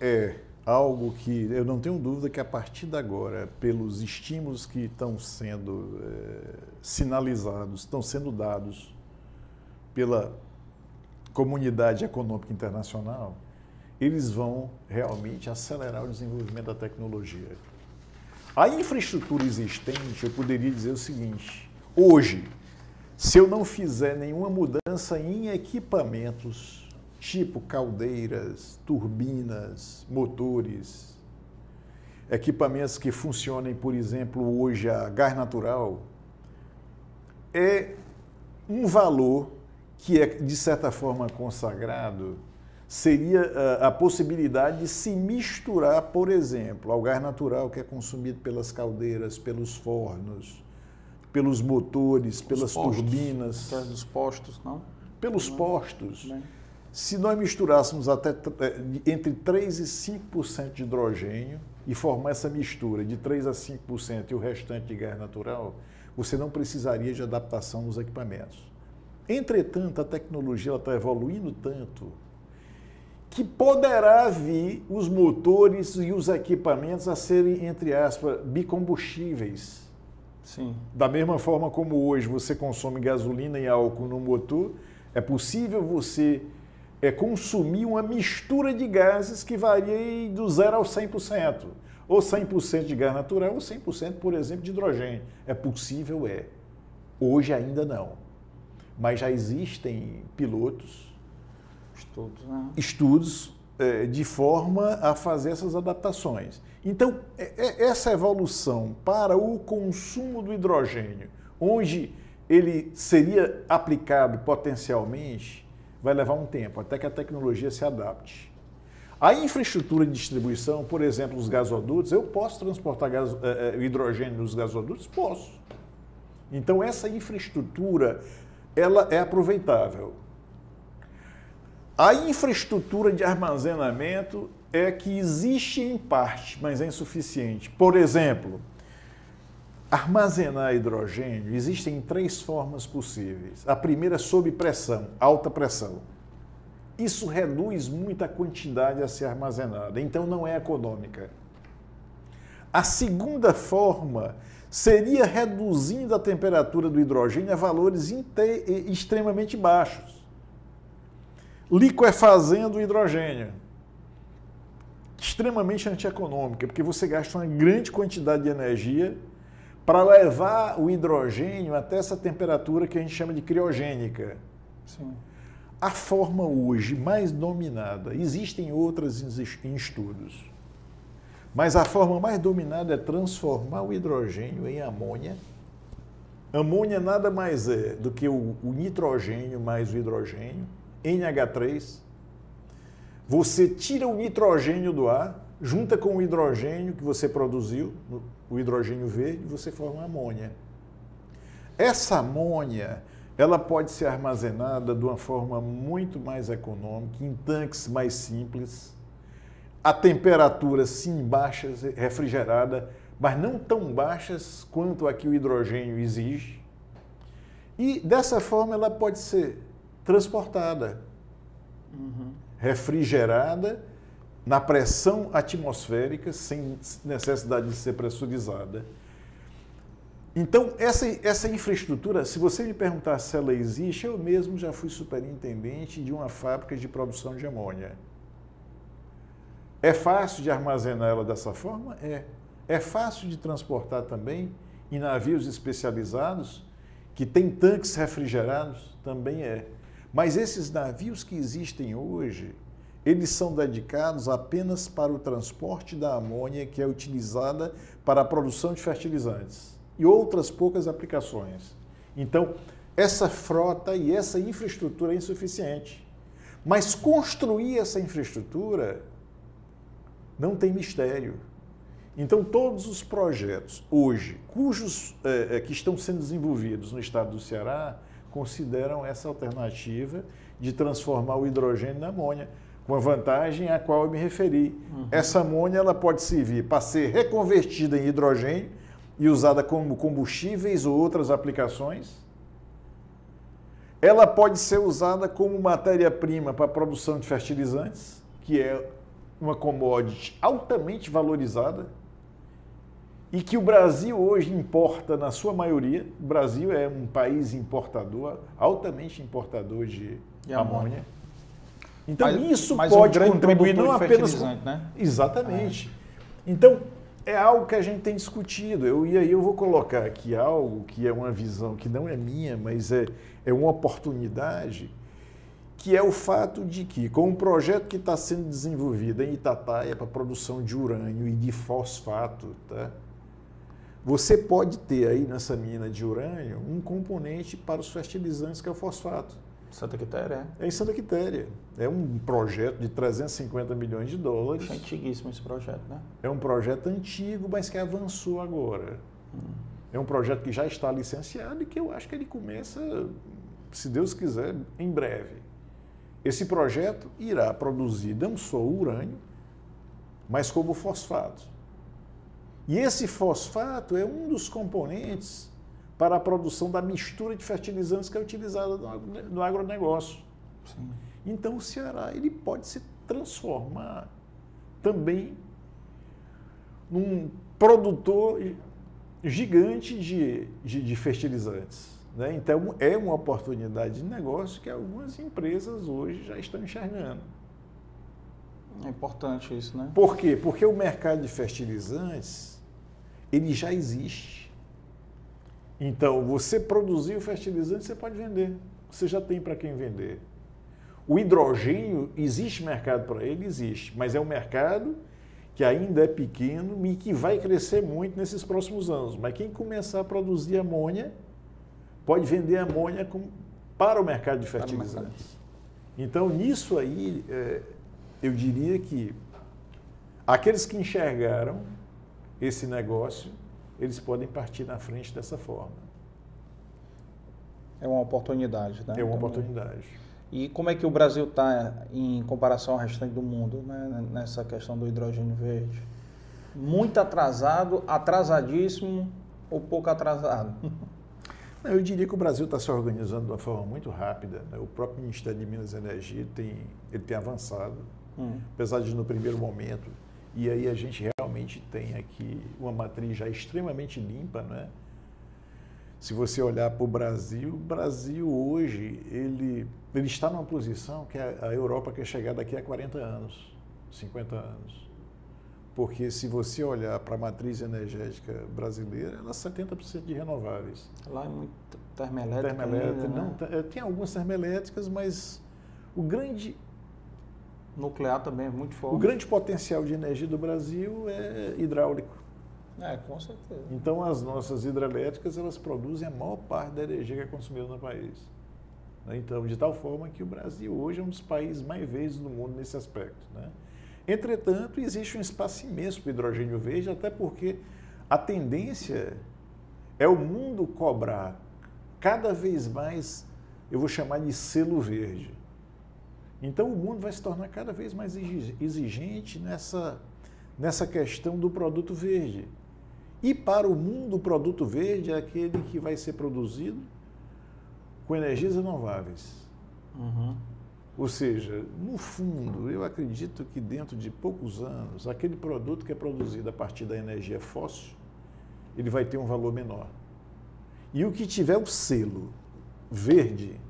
é algo que eu não tenho dúvida que a partir de agora, pelos estímulos que estão sendo é, sinalizados, estão sendo dados pela comunidade econômica internacional, eles vão realmente acelerar o desenvolvimento da tecnologia. A infraestrutura existente, eu poderia dizer o seguinte: hoje, se eu não fizer nenhuma mudança em equipamentos tipo caldeiras, turbinas, motores, equipamentos que funcionem, por exemplo, hoje a gás natural, é um valor que é, de certa forma, consagrado, seria a, a possibilidade de se misturar, por exemplo, ao gás natural que é consumido pelas caldeiras, pelos fornos, pelos motores, pelas postos, turbinas. Pelos postos, não? Pelos não, postos. Não. Se nós misturássemos até é, entre 3 e 5% de hidrogênio e formar essa mistura de 3 a 5% e o restante de gás natural, você não precisaria de adaptação nos equipamentos. Entretanto, a tecnologia está evoluindo tanto que poderá vir os motores e os equipamentos a serem, entre aspas, bicombustíveis. Sim. Da mesma forma como hoje você consome gasolina e álcool no motor, é possível você é consumir uma mistura de gases que varia do zero ao 100%. Ou 100% de gás natural, ou 100%, por exemplo, de hidrogênio. É possível? É. Hoje ainda não. Mas já existem pilotos, estudos, né? estudos é, de forma a fazer essas adaptações. Então, é, é, essa evolução para o consumo do hidrogênio, onde ele seria aplicado potencialmente vai levar um tempo, até que a tecnologia se adapte. A infraestrutura de distribuição, por exemplo, os gasodutos, eu posso transportar gás, hidrogênio nos gasodutos? Posso. Então, essa infraestrutura, ela é aproveitável. A infraestrutura de armazenamento é que existe em parte, mas é insuficiente. Por exemplo, Armazenar hidrogênio existem três formas possíveis. A primeira é sob pressão, alta pressão. Isso reduz muito a quantidade a ser armazenada, então não é econômica. A segunda forma seria reduzindo a temperatura do hidrogênio a valores extremamente baixos. Liquefazendo o hidrogênio. Extremamente antieconômica, porque você gasta uma grande quantidade de energia para levar o hidrogênio até essa temperatura que a gente chama de criogênica. Sim. A forma hoje mais dominada, existem outras em estudos, mas a forma mais dominada é transformar o hidrogênio em amônia. Amônia nada mais é do que o, o nitrogênio mais o hidrogênio, NH3. Você tira o nitrogênio do ar, junta com o hidrogênio que você produziu, o hidrogênio verde, você forma amônia. Essa amônia, ela pode ser armazenada de uma forma muito mais econômica, em tanques mais simples, a temperatura sim baixas, refrigerada, mas não tão baixas quanto a que o hidrogênio exige. E dessa forma ela pode ser transportada, uhum. refrigerada na pressão atmosférica, sem necessidade de ser pressurizada. Então, essa, essa infraestrutura, se você me perguntar se ela existe, eu mesmo já fui superintendente de uma fábrica de produção de amônia. É fácil de armazenar ela dessa forma? É. É fácil de transportar também em navios especializados, que têm tanques refrigerados? Também é. Mas esses navios que existem hoje, eles são dedicados apenas para o transporte da amônia que é utilizada para a produção de fertilizantes e outras poucas aplicações. Então, essa frota e essa infraestrutura é insuficiente. Mas construir essa infraestrutura não tem mistério. Então, todos os projetos hoje, cujos é, que estão sendo desenvolvidos no estado do Ceará, consideram essa alternativa de transformar o hidrogênio na amônia, com a vantagem a qual eu me referi. Uhum. Essa amônia ela pode servir para ser reconvertida em hidrogênio e usada como combustíveis ou outras aplicações. Ela pode ser usada como matéria-prima para a produção de fertilizantes, que é uma commodity altamente valorizada e que o Brasil hoje importa na sua maioria. O Brasil é um país importador, altamente importador de, de amônia. Então mas, isso mas pode um contribuir não apenas com... né? exatamente. É. Então é algo que a gente tem discutido. Eu, e aí eu vou colocar aqui algo que é uma visão que não é minha, mas é, é uma oportunidade que é o fato de que, com um projeto que está sendo desenvolvido em Itataia para produção de urânio e de fosfato, tá? Você pode ter aí nessa mina de urânio um componente para os fertilizantes que é o fosfato. Santa Quitéria, é? É em Santa Quitéria. É um projeto de 350 milhões de dólares. É antiguíssimo esse projeto, né? É um projeto antigo, mas que avançou agora. Hum. É um projeto que já está licenciado e que eu acho que ele começa, se Deus quiser, em breve. Esse projeto irá produzir não só urânio, mas como fosfato. E esse fosfato é um dos componentes para a produção da mistura de fertilizantes que é utilizada no agronegócio. Sim. Então o Ceará ele pode se transformar também num produtor gigante de, de, de fertilizantes. Né? Então, é uma oportunidade de negócio que algumas empresas hoje já estão enxergando. É importante isso, né? Por quê? Porque o mercado de fertilizantes, ele já existe. Então, você produzir o fertilizante, você pode vender. Você já tem para quem vender. O hidrogênio, existe mercado para ele? Existe. Mas é um mercado que ainda é pequeno e que vai crescer muito nesses próximos anos. Mas quem começar a produzir amônia pode vender amônia com, para o mercado de fertilizantes. Então, nisso aí, é, eu diria que aqueles que enxergaram esse negócio, eles podem partir na frente dessa forma. É uma oportunidade, né? É uma oportunidade. E como é que o Brasil está em comparação ao restante do mundo né, nessa questão do hidrogênio verde? Muito atrasado, atrasadíssimo ou pouco atrasado? [LAUGHS] Eu diria que o Brasil está se organizando de uma forma muito rápida. Né? O próprio Ministério de Minas e Energia tem, ele tem avançado, hum. apesar de no primeiro momento. E aí a gente realmente tem aqui uma matriz já extremamente limpa, né? Se você olhar para o Brasil, o Brasil hoje ele, ele está numa posição que a, a Europa quer chegar daqui a 40 anos, 50 anos. Porque se você olhar para a matriz energética brasileira, ela é 70% de renováveis. Lá é muito termoelétrica. Termoelétrica, ainda, né? não, é, tem algumas termoelétricas, mas o grande nuclear também é muito forte. O grande potencial de energia do Brasil é hidráulico. É, com certeza. Então as nossas hidrelétricas elas produzem a maior parte da energia que é consumida no país. Né? Então, de tal forma que o Brasil hoje é um dos países mais verdes do mundo nesse aspecto. Né? Entretanto, existe um espaço imenso para o hidrogênio verde, até porque a tendência é o mundo cobrar cada vez mais, eu vou chamar de selo verde. Então o mundo vai se tornar cada vez mais exigente nessa, nessa questão do produto verde. E para o mundo, o produto verde é aquele que vai ser produzido com energias renováveis. Uhum. Ou seja, no fundo, eu acredito que dentro de poucos anos, aquele produto que é produzido a partir da energia fóssil, ele vai ter um valor menor. E o que tiver o selo verde,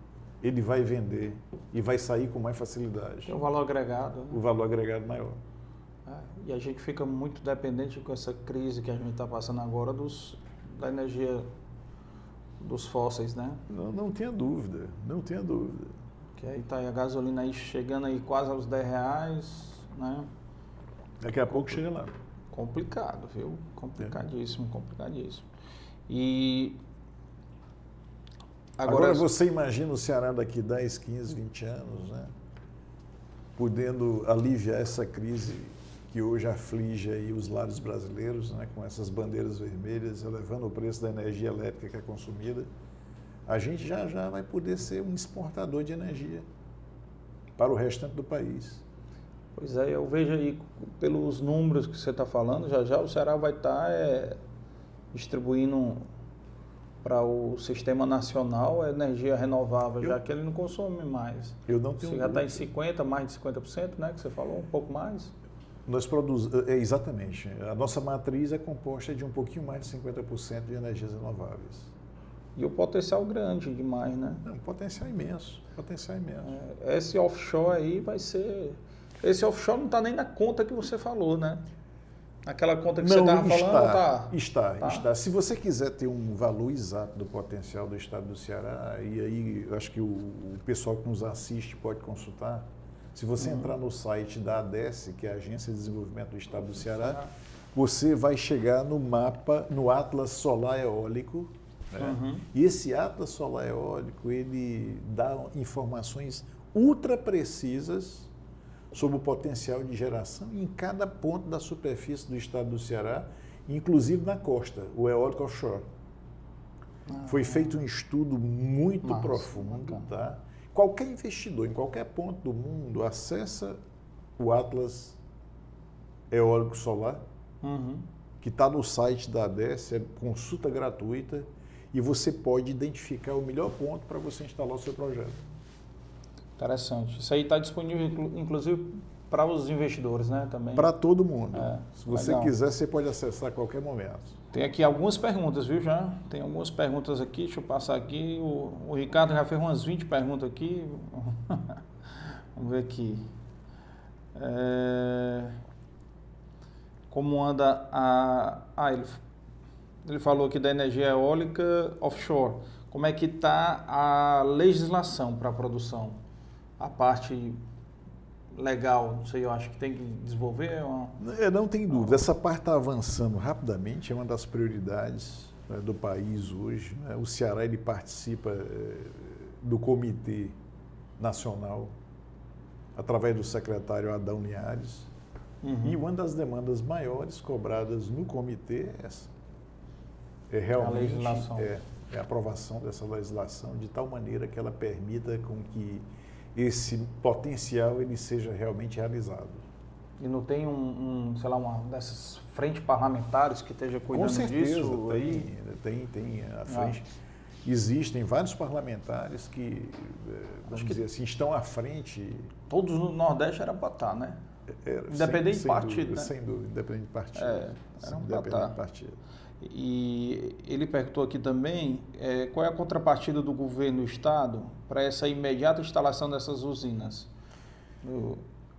ele vai vender e vai sair com mais facilidade. Tem um valor agregado. Né? O valor agregado maior. É, e a gente fica muito dependente com essa crise que a gente está passando agora dos, da energia dos fósseis, né? Não, não tenha dúvida, não tenha dúvida. Que aí tá a gasolina aí chegando aí quase aos 10 reais, né? Daqui a pouco chega lá. Complicado, viu? Complicadíssimo, complicadíssimo. E agora, agora você imagina o Ceará daqui 10, 15, 20 anos, né? Podendo aliviar essa crise que hoje aflige aí os lares brasileiros, né, com essas bandeiras vermelhas, elevando o preço da energia elétrica que é consumida, a gente já já vai poder ser um exportador de energia para o restante do país. Pois é, eu vejo aí pelos números que você está falando, já já o Ceará vai estar tá, é, distribuindo para o sistema nacional energia renovável, eu, já que ele não consome mais. Eu não tenho. Você já está em 50, mais de 50%, né? Que você falou, um pouco mais. Nós produzimos, é, exatamente. A nossa matriz é composta de um pouquinho mais de 50% de energias renováveis. E o potencial grande demais, né? É um potencial imenso, potencial imenso. É, esse offshore aí vai ser... Esse offshore não está nem na conta que você falou, né? Aquela conta que não, você estava falando, tá? Está, tá. está. Se você quiser ter um valor exato do potencial do estado do Ceará, e aí eu acho que o, o pessoal que nos assiste pode consultar, se você uhum. entrar no site da ADES, que é a Agência de Desenvolvimento do Estado do Ceará, você vai chegar no mapa, no Atlas Solar Eólico. Né? Uhum. E esse Atlas Solar Eólico, ele dá informações ultra precisas sobre o potencial de geração em cada ponto da superfície do estado do Ceará, inclusive na costa, o eólico offshore. Ah, Foi feito um estudo muito profundo, tá? Qualquer investidor em qualquer ponto do mundo acessa o Atlas Eólico Solar, uhum. que está no site da ADES, é consulta gratuita, e você pode identificar o melhor ponto para você instalar o seu projeto. Interessante. Isso aí está disponível, inclusive, para os investidores, né? Também. Para todo mundo. É, Se você legal. quiser, você pode acessar a qualquer momento. Tem aqui algumas perguntas, viu, já? Tem algumas perguntas aqui, deixa eu passar aqui. O, o Ricardo já fez umas 20 perguntas aqui. [LAUGHS] Vamos ver aqui. É... Como anda a... Ah, ele, ele falou aqui da energia eólica offshore. Como é que está a legislação para a produção? A parte legal, não sei, eu acho que tem que desenvolver? Uma... É, não tem dúvida, essa parte está avançando rapidamente, é uma das prioridades né, do país hoje. Né? O Ceará ele participa é, do Comitê Nacional através do secretário Adão Linhares. Uhum. E uma das demandas maiores cobradas no comitê é essa. É realmente a, é, é a aprovação dessa legislação de tal maneira que ela permita com que esse potencial ele seja realmente realizado. E não tem um, um sei lá, uma dessas frentes parlamentares que esteja cuidando Com certeza, disso? Tem, aí? tem, tem a frente. Ah. Existem vários parlamentares que, eh, vamos dizer assim, estão à frente. Todos no Nordeste era para estar, né? Era, independente sem, de partido, dúvida, né? Sem dúvida, independente de partido. É, era um independente de partido. E ele perguntou aqui também é, qual é a contrapartida do governo do estado para essa imediata instalação dessas usinas.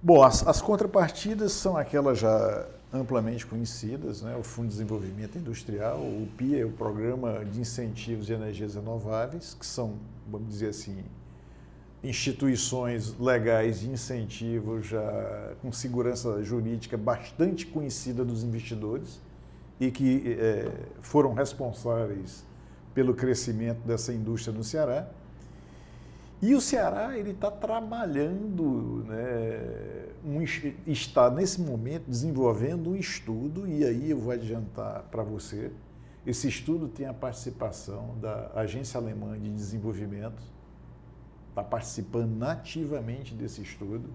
Bom, as, as, contrapartidas são aquelas já amplamente conhecidas, né? o Fundo de Desenvolvimento Industrial, o PIA, o Programa de Incentivos de Energias Renováveis, que são, vamos dizer assim, instituições legais de incentivo já com segurança jurídica bastante conhecida dos investidores e que é, foram responsáveis pelo crescimento dessa indústria no Ceará. E o Ceará ele está trabalhando, né, um, está nesse momento desenvolvendo um estudo e aí eu vou adiantar para você. Esse estudo tem a participação da Agência Alemã de Desenvolvimento, está participando nativamente desse estudo.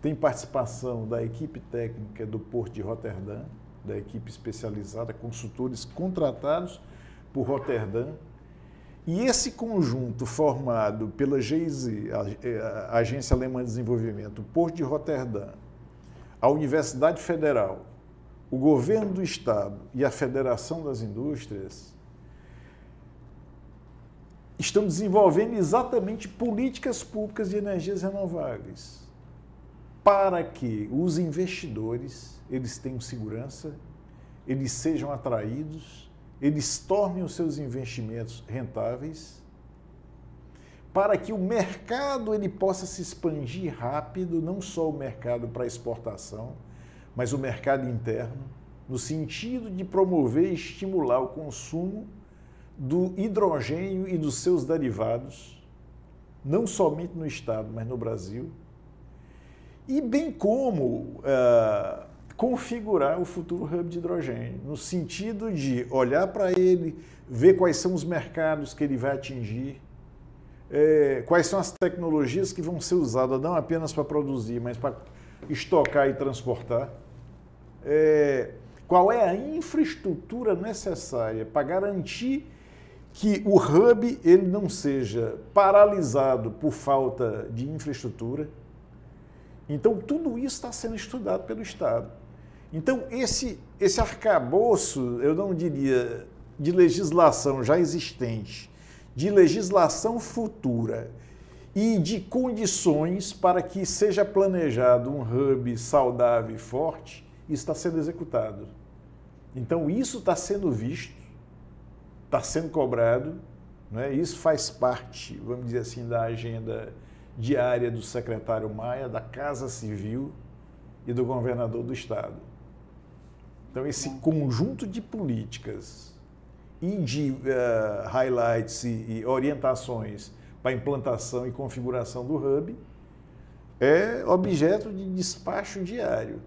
Tem participação da equipe técnica do Porto de Roterdã, da equipe especializada, consultores contratados por Roterdã. E esse conjunto formado pela GIZ, a Agência Alemã de Desenvolvimento, o Porto de Roterdã, a Universidade Federal, o governo do Estado e a Federação das Indústrias, estão desenvolvendo exatamente políticas públicas de energias renováveis para que os investidores eles tenham segurança, eles sejam atraídos, eles tornem os seus investimentos rentáveis, para que o mercado ele possa se expandir rápido, não só o mercado para exportação, mas o mercado interno, no sentido de promover e estimular o consumo do hidrogênio e dos seus derivados, não somente no Estado, mas no Brasil, e bem como uh, configurar o futuro hub de hidrogênio, no sentido de olhar para ele, ver quais são os mercados que ele vai atingir, é, quais são as tecnologias que vão ser usadas não apenas para produzir, mas para estocar e transportar. É, qual é a infraestrutura necessária para garantir que o hub ele não seja paralisado por falta de infraestrutura. Então, tudo isso está sendo estudado pelo Estado. Então, esse, esse arcabouço, eu não diria de legislação já existente, de legislação futura e de condições para que seja planejado um hub saudável e forte, está sendo executado. Então, isso está sendo visto está sendo cobrado, né? isso faz parte, vamos dizer assim, da agenda diária do secretário Maia, da Casa Civil e do governador do Estado. Então, esse conjunto de políticas e de uh, highlights e, e orientações para implantação e configuração do hub é objeto de despacho diário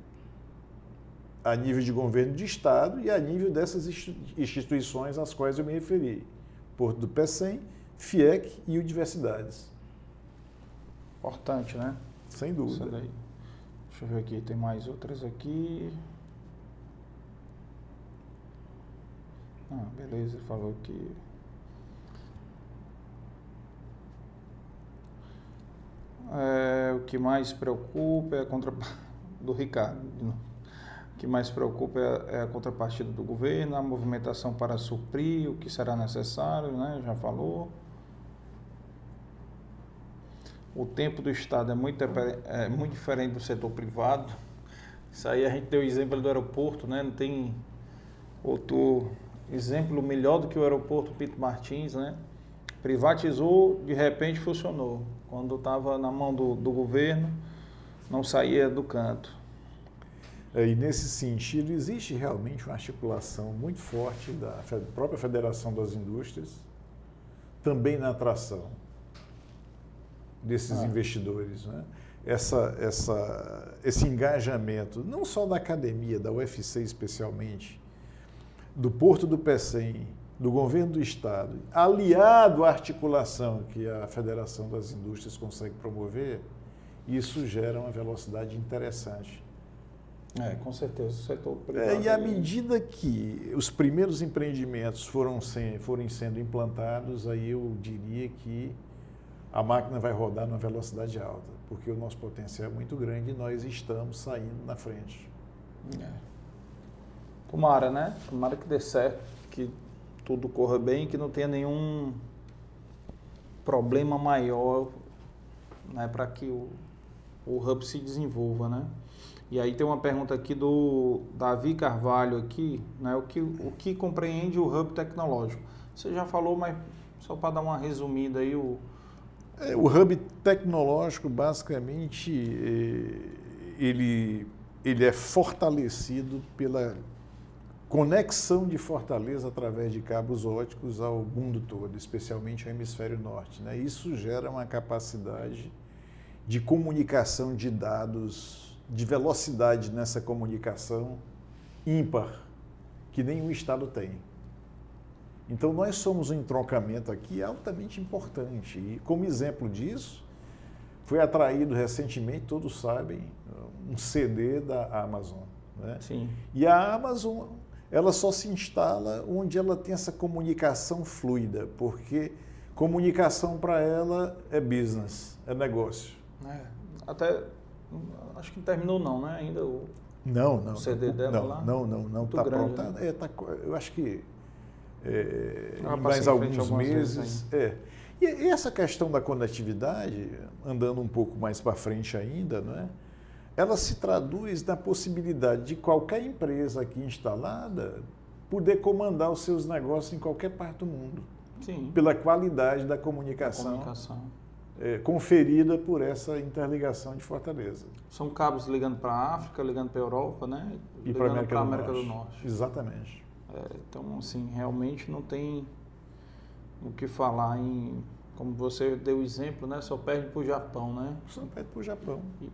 a nível de governo de Estado e a nível dessas instituições às quais eu me referi. Porto do Pecém, FIEC e universidades. Importante, né? Sem dúvida. Deixa eu ver aqui, tem mais outras aqui. Ah, beleza, ele falou que. É, o que mais preocupa é a contra [LAUGHS] do Ricardo, novo que mais preocupa é, é a contrapartida do governo, a movimentação para suprir o que será necessário, né? já falou. O tempo do Estado é muito, é muito diferente do setor privado. Isso aí a gente deu o exemplo do aeroporto, né? não tem outro exemplo melhor do que o aeroporto Pito Martins, né? Privatizou, de repente funcionou. Quando estava na mão do, do governo, não saía do canto. É, e nesse sentido, existe realmente uma articulação muito forte da própria Federação das Indústrias, também na atração desses ah. investidores. Né? Essa, essa, esse engajamento, não só da academia, da UFC especialmente, do Porto do Pecém, do governo do Estado, aliado à articulação que a Federação das Indústrias consegue promover, isso gera uma velocidade interessante é, com certeza, o setor privado. É, e à medida que os primeiros empreendimentos foram sem, forem sendo implantados, aí eu diria que a máquina vai rodar numa velocidade alta, porque o nosso potencial é muito grande e nós estamos saindo na frente. É. Tomara, né? Tomara que dê certo, que tudo corra bem, que não tenha nenhum problema maior né, para que o, o hub se desenvolva, né? E aí tem uma pergunta aqui do Davi Carvalho aqui, né? O que, o que compreende o hub tecnológico? Você já falou, mas só para dar uma resumida aí o é, o hub tecnológico basicamente é, ele ele é fortalecido pela conexão de Fortaleza através de cabos óticos ao mundo todo, especialmente ao hemisfério norte. Né? Isso gera uma capacidade de comunicação de dados de velocidade nessa comunicação ímpar, que nenhum Estado tem. Então, nós somos um entroncamento aqui altamente importante. E, como exemplo disso, foi atraído recentemente, todos sabem, um CD da Amazon. Né? Sim. E a Amazon, ela só se instala onde ela tem essa comunicação fluida, porque Comunicação para ela é business, é negócio. É, até acho que não terminou não, né? Ainda o, não, não, o CD não, dela não, lá. Não, não, não está pronto. Né? É, tá, eu acho que é, passa mais alguns meses. É. E, e essa questão da conectividade, andando um pouco mais para frente ainda, não é? Ela se traduz na possibilidade de qualquer empresa aqui instalada poder comandar os seus negócios em qualquer parte do mundo, Sim. pela qualidade da comunicação, Comunicação. é, conferida por essa interligação de Fortaleza. São cabos ligando para a África, ligando para a Europa, né? E para a América, América Norte. do Norte. Exatamente. É, então, assim, realmente não tem o que falar em. Como você deu o exemplo, né? Só perde para o Japão, né? Só pede para o Japão. E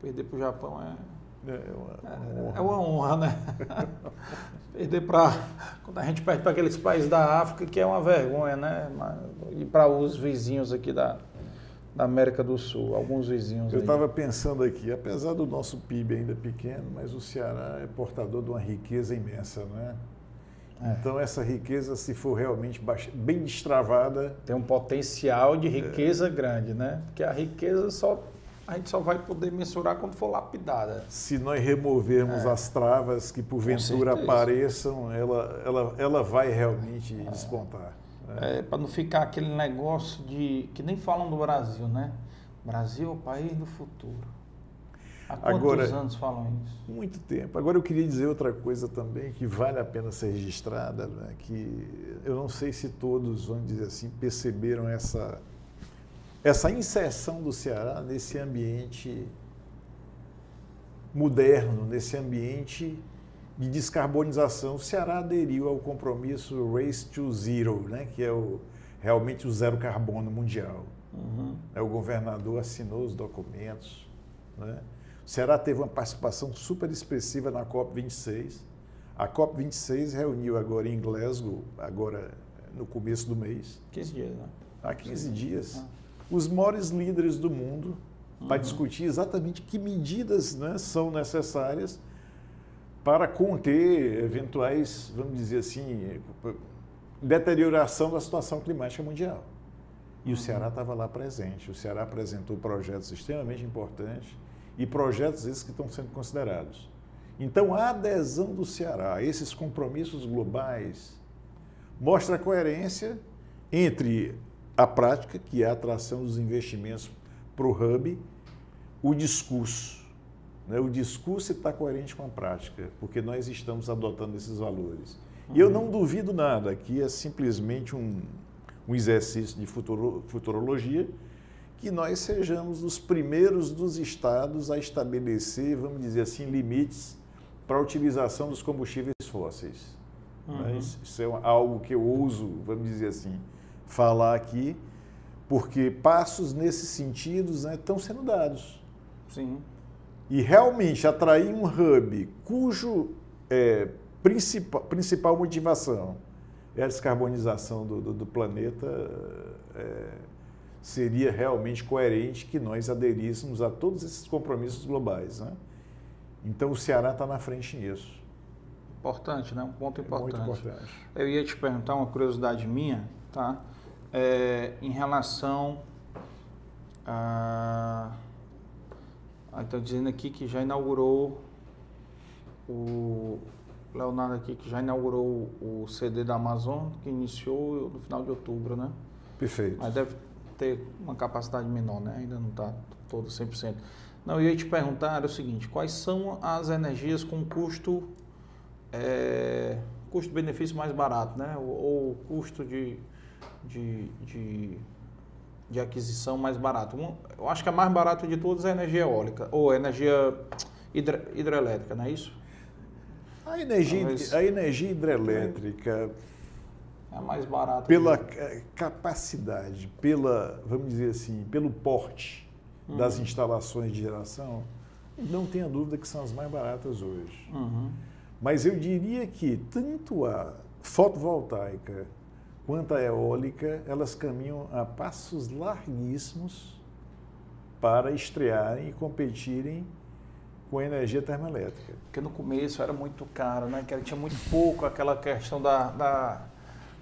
perder para o Japão é, É uma, uma honra. é uma honra, né? [LAUGHS] perder para. Quando a gente perde para aqueles países da África, que é uma vergonha, né? E para os vizinhos aqui da, da América do Sul, alguns vizinhos. Eu estava pensando aqui, apesar do nosso PIB ainda pequeno, mas o Ceará é portador de uma riqueza imensa, não é? É. Então essa riqueza, se for realmente bem destravada, tem um potencial É. de riqueza grande, né? Porque a riqueza só a gente só vai poder mensurar quando for lapidada. se nós removermos É. as travas que porventura apareçam, ela, ela, ela vai realmente despontar. né? para não ficar aquele negócio de que nem falam do Brasil, né? Brasil é o país do futuro. Há quantos Agora- anos falam isso? Muito tempo. Agora eu queria dizer outra coisa também que vale a pena ser registrada, né? que eu não sei se todos, vamos dizer assim, perceberam essa, essa inserção do Ceará nesse ambiente moderno, nesse ambiente de descarbonização. O Ceará aderiu ao compromisso Race to Zero, né? que é o, realmente o zero carbono mundial. Uhum. É, O governador assinou os documentos. Né? O Ceará teve uma participação super expressiva na COP26. A COP26 reuniu agora em Glasgow, agora no começo do mês, 15 dias, né? há 15 dias, Ah. Os maiores líderes do mundo para Uhum. discutir exatamente que medidas né, são necessárias para conter eventuais, vamos dizer assim, deterioração da situação climática mundial. E o Ceará estava lá presente. O Ceará apresentou projetos extremamente importantes e projetos esses que estão sendo considerados. Então, a adesão do Ceará a esses compromissos globais mostra a coerência entre a prática, que é a atração dos investimentos para o hub, o discurso. Né? O discurso está coerente com a prática, porque nós estamos adotando esses valores. E eu não duvido nada, que é simplesmente um, um exercício de futuro, futurologia, que nós sejamos os primeiros dos estados a estabelecer, vamos dizer assim, limites para a utilização dos combustíveis fósseis. Né? Uhum. Isso isso é algo que eu ouso, vamos dizer assim, falar aqui, porque passos nesses sentidos né, estão sendo dados. Sim. E realmente atrair um hub cujo é, principal, principal motivação é a descarbonização do, do, do planeta, é, seria realmente coerente que nós aderíssemos a todos esses compromissos globais. Né? Então o Ceará está na frente nisso. Importante, né? Um ponto É importante. muito importante. Eu ia te perguntar uma curiosidade minha, tá? É, em relação a. Ah, está dizendo aqui que já inaugurou o Leonardo aqui que já inaugurou o CD da Amazon, que iniciou no final de outubro, né? Perfeito. Mas deve ter uma capacidade menor, né? Ainda não está todo 100%. Não, eu ia te perguntar era o seguinte, quais são as energias com custo é, custo-benefício mais barato, né? Ou, ou custo de, de, de, de aquisição mais barato. Um, eu acho que a mais barata de todas é a energia eólica, ou energia hidre, hidrelétrica, não é isso? A energia, Talvez- a energia hidrelétrica, É a mais barata. pela ca- capacidade, pela, vamos dizer assim, pelo porte das Uhum. instalações de geração, não tenha dúvida que são as mais baratas hoje. Uhum. Mas eu diria que tanto a fotovoltaica quanto eólica, elas caminham a passos larguíssimos para estrearem e competirem com energia termoelétrica. Porque no começo era muito caro, né? Que tinha muito pouco aquela questão da, da,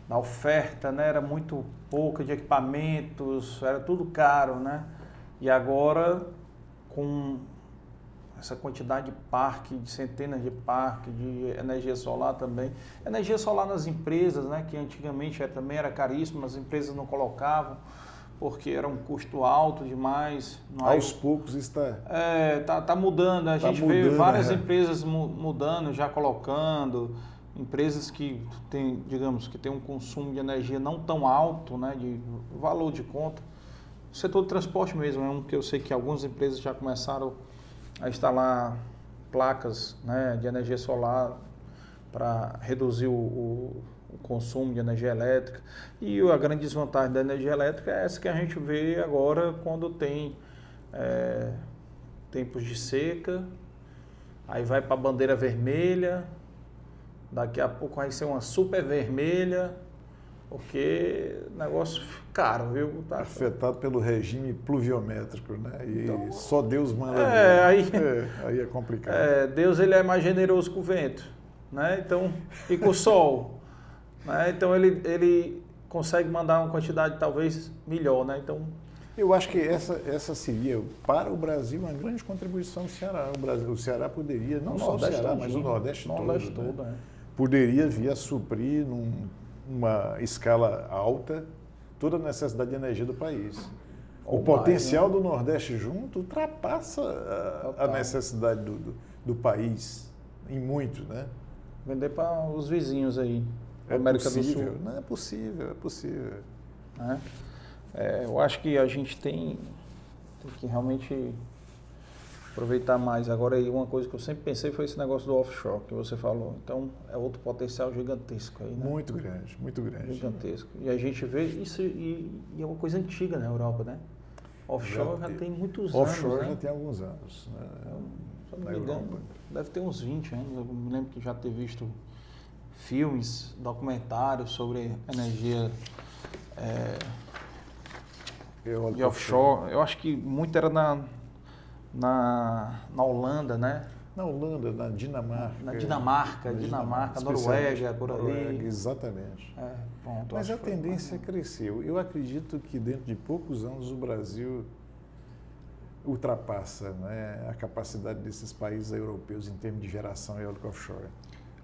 da oferta, né? Era muito pouca de equipamentos, era tudo caro, né? E agora, com essa quantidade de parque, de centenas de parques, de energia solar também. Energia solar nas empresas, né, que antigamente também era caríssimo, as empresas não colocavam porque era um custo alto demais. Aos poucos está. É, tá, tá mudando. A tá gente mudando, vê várias é. empresas mudando, já colocando. Empresas que têm, digamos, que tem um consumo de energia não tão alto, né, de valor de conta. O setor de transporte mesmo é um que eu sei que algumas empresas já começaram a instalar placas né, de energia solar para reduzir o, o o consumo de energia elétrica. E a grande desvantagem da energia elétrica é essa que a gente vê agora quando tem é, tempos de seca, aí vai para a bandeira vermelha, daqui a pouco vai ser uma super vermelha, porque negócio caro, viu? Tá Afetado pelo regime pluviométrico, né? E então, só Deus manda. É, aí [LAUGHS] é, aí é complicado. É, Deus ele é mais generoso com o vento, né? Então, e com o sol. Né? Então ele, ele consegue mandar uma quantidade talvez melhor, né? Então eu acho que essa, essa seria para o Brasil uma grande contribuição do Ceará. O, Brasil, o Ceará poderia, não só o Ceará, mas o Nordeste, Nordeste todo, todo né? é. poderia vir a suprir numa escala alta toda a necessidade de energia do país. o potencial né? do Nordeste junto ultrapassa a, a necessidade do, do, do, país em muito, né? Vender para os vizinhos aí. É América possível. do Sul. Não é possível, é possível. É. É, eu acho que a gente tem, tem que realmente aproveitar mais. Agora, uma coisa que eu sempre pensei foi esse negócio do offshore que você falou. Então, é outro potencial gigantesco aí, né? Muito grande, muito grande. Gigantesco. E a gente vê isso, e, e é uma coisa antiga na Europa, né? Offshore já, já tem muitos offshore anos. Offshore já né? tem alguns anos. Né? Então, na Europa. Deve ter uns 20 anos. Eu me lembro que já ter visto filmes, documentários sobre energia é, de offshore. Eu acho que muito era na, na, na Holanda, né? Na Holanda, na Dinamarca. Na Dinamarca, na Dinamarca, Noruega, por ali. Noruega, exatamente. É, pronto, Mas a tendência cresceu. Eu acredito que dentro de poucos anos o Brasil ultrapassa né, a capacidade desses países europeus em termos de geração eólica offshore.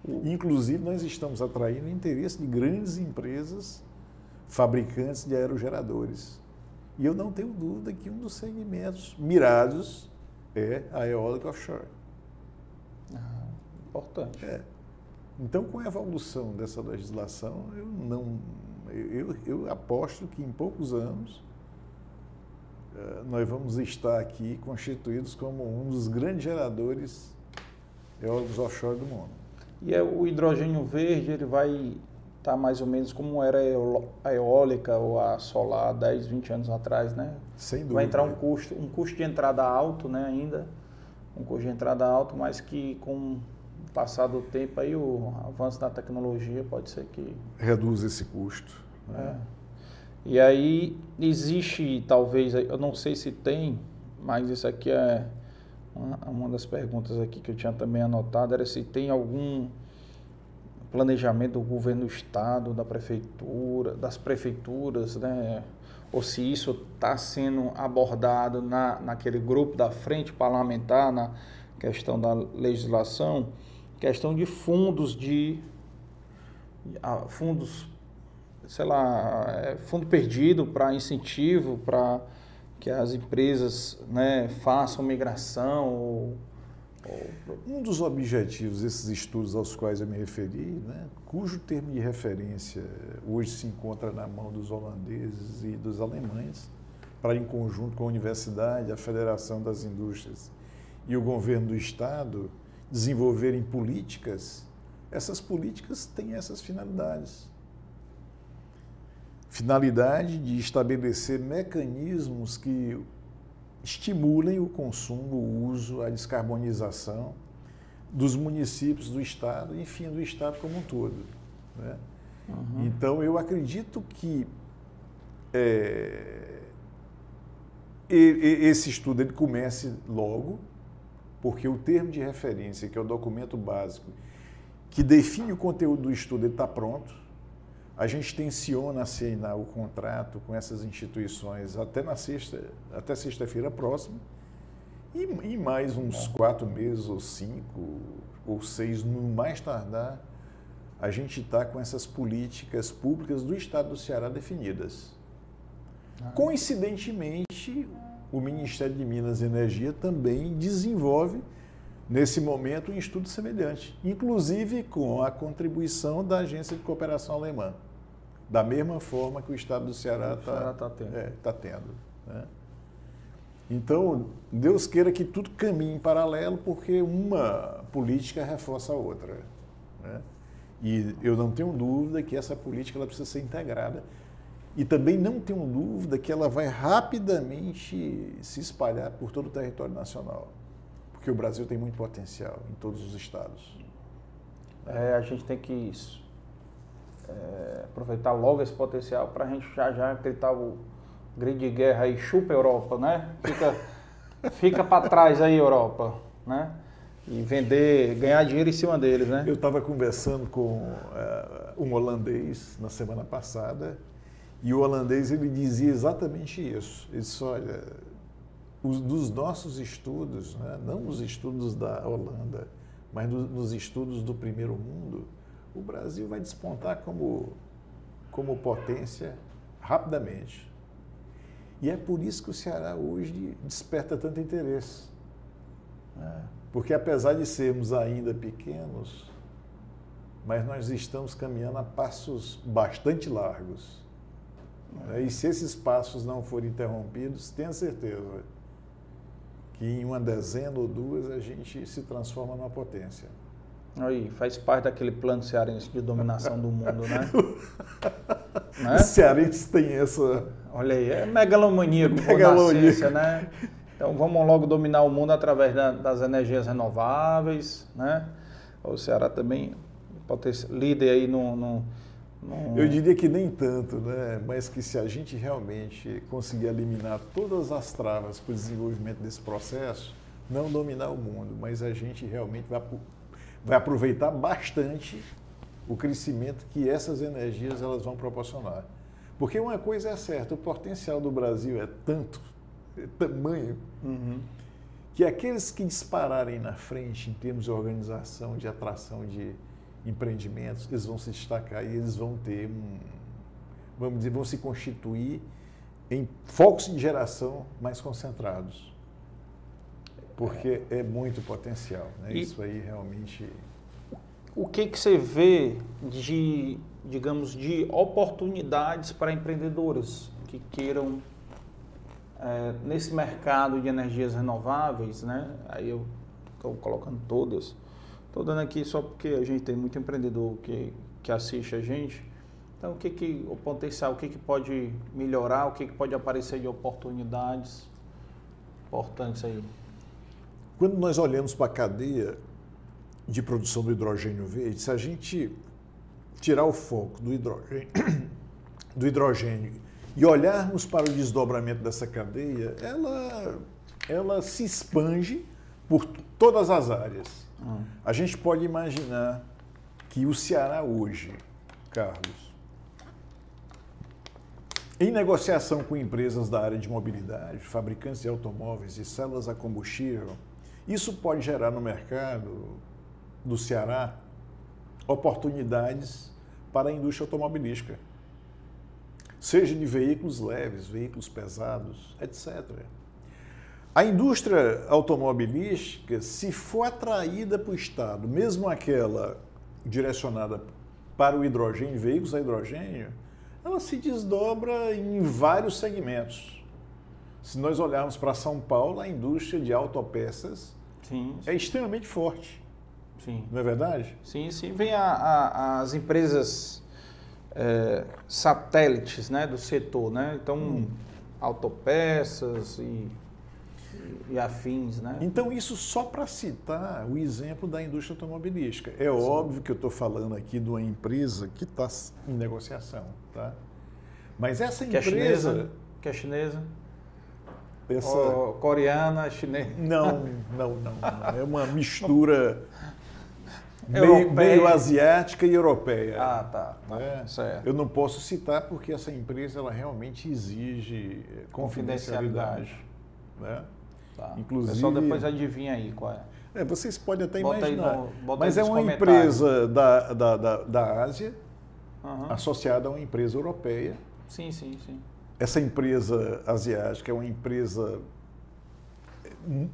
Inclusive, nós estamos atraindo o interesse de grandes empresas fabricantes de aerogeradores. E eu não tenho dúvida que um dos segmentos mirados é a eólica offshore. Ah, importante. É. Então, com a evolução dessa legislação, eu não, eu, eu aposto que em poucos anos eh, nós vamos estar aqui constituídos como um dos grandes geradores eólicos offshore do mundo. E é o hidrogênio verde ele vai tá mais ou menos como era a eólica ou a solar 10, 20 anos atrás, né? Sem dúvida. Vai entrar um custo, um custo de entrada alto, né, ainda. Um custo de entrada alto, mas que com o passar do tempo aí o avanço da tecnologia pode ser que reduz esse custo. Né? É. E aí existe talvez, eu não sei se tem, mas isso aqui é uma, das perguntas aqui que eu tinha também anotado era se tem algum planejamento do governo do estado, da prefeitura, das prefeituras, né? ou se isso está sendo abordado na, naquele grupo da frente parlamentar, na questão da legislação, questão de fundos de fundos, sei lá, é, fundo perdido para incentivo, para que as empresas né, façam migração. Ou. Um dos objetivos desses estudos aos quais eu me referi, né, cujo termo de referência hoje se encontra na mão dos holandeses e dos alemães, para em conjunto com a universidade, a Federação das Indústrias e o governo do Estado desenvolverem políticas, essas políticas têm essas finalidades. Finalidade de estabelecer mecanismos que estimulem o consumo, o uso, a descarbonização dos municípios, do Estado, enfim, do Estado como um todo. Né? Uhum. Então, eu acredito que é, esse estudo ele comece logo, porque o termo de referência, que é o documento básico, que define o conteúdo do estudo, está pronto A gente tensiona assinar o contrato com essas instituições até na sexta, até sexta-feira próxima. E, e mais uns quatro meses, ou cinco, ou seis, no mais tardar, a gente está com essas políticas públicas do Estado do Ceará definidas. Ah. Coincidentemente, o Ministério de Minas e Energia também desenvolve, nesse momento, um estudo semelhante, inclusive com a contribuição da Agência de Cooperação Alemã, da mesma forma que o Estado do Ceará está tá tendo. É, tá tendo né? Então, Deus queira que tudo caminhe em paralelo, porque uma política reforça a outra. Né? E eu não tenho dúvida que essa política ela precisa ser integrada. E também não tenho dúvida que ela vai rapidamente se espalhar por todo o território nacional. Porque o Brasil tem muito potencial em todos os estados. É, a gente tem que é, aproveitar logo esse potencial para a gente já já gritar o grito de guerra aí, chupa Europa, né? Fica, [LAUGHS] fica para trás aí, Europa, né? E vender, ganhar dinheiro em cima deles, né? Eu estava conversando com uh, um holandês na semana passada e o holandês ele dizia exatamente isso. Ele disse, olha, os, dos nossos estudos, né? não os estudos da Holanda, mas do, nos estudos do primeiro mundo, o Brasil vai despontar como, como potência rapidamente. E é por isso que o Ceará hoje desperta tanto interesse. É. Porque apesar de sermos ainda pequenos, mas nós estamos caminhando a passos bastante largos. É. E se esses passos não forem interrompidos, tenha certeza que em uma dezena ou duas a gente se transforma numa potência. Aí, faz parte daquele plano cearense de dominação do mundo, né? [LAUGHS] né? Os cearenses têm essa... Olha aí, é megalomaníaco Megalomaníaco. né? Então vamos logo dominar o mundo através da, das energias renováveis, né? O Ceará também pode ser líder aí no, no, no... Eu diria que nem tanto, né? Mas que se a gente realmente conseguir eliminar todas as travas para o desenvolvimento desse processo, não dominar o mundo, mas a gente realmente vai vai aproveitar bastante o crescimento que essas energias elas vão proporcionar. Porque uma coisa é certa, o potencial do Brasil é tanto, é tamanho, uhum. que aqueles que dispararem na frente em termos de organização, de atração de empreendimentos, eles vão se destacar e eles vão ter um, vamos dizer, vão se constituir em focos de geração mais concentrados porque é, muito potencial. Né? E Isso aí realmente. O que, que você vê de, digamos, de oportunidades para empreendedores que queiram é, nesse mercado de energias renováveis, né? Aí eu estou colocando todas. Estou dando aqui só porque a gente tem muito empreendedor que, que assiste a gente. Então, o que, que o potencial, o que, que pode melhorar, o que, que pode aparecer de oportunidades importantes aí? Quando nós olhamos para a cadeia de produção do hidrogênio verde, se a gente tirar o foco do hidrogênio, [COUGHS] do hidrogênio e olharmos para o desdobramento dessa cadeia, ela, ela se expande por todas as áreas. Hum. A gente pode imaginar que o Ceará hoje, Carlos, em negociação com empresas da área de mobilidade, fabricantes de automóveis e células a combustível, isso pode gerar no mercado do Ceará oportunidades para a indústria automobilística, seja de veículos leves, veículos pesados, etc. A indústria automobilística, se for atraída para o Estado, mesmo aquela direcionada para o hidrogênio, veículos a hidrogênio, ela se desdobra em vários segmentos. Se nós olharmos para São Paulo, a indústria de autopeças sim, sim. é extremamente forte. Sim. Não é verdade? Sim, sim. Vem a, a, as empresas é, satélites né, do setor, né? Então, hum. autopeças e, e afins, né? Então, isso só para citar o exemplo da indústria automobilística. É sim. óbvio que eu estou falando aqui de uma empresa que está em negociação, tá? Mas essa empresa... Que é chinesa? Que é chinesa? Essa... Oh, coreana, chinesa? [LAUGHS] Não, não, não, não. É uma mistura. meio, meio, asiática e europeia. Ah, tá. tá. Né? Certo. Eu não posso citar porque essa empresa ela realmente exige eh, confidencialidade. Né? Tá. Inclusive, o pessoal depois adivinha aí qual é. É, vocês podem até bota imaginar. No, mas é uma empresa da, da, da, da Ásia, uhum. associada a uma empresa europeia. Sim, sim, sim. Essa empresa asiática é uma empresa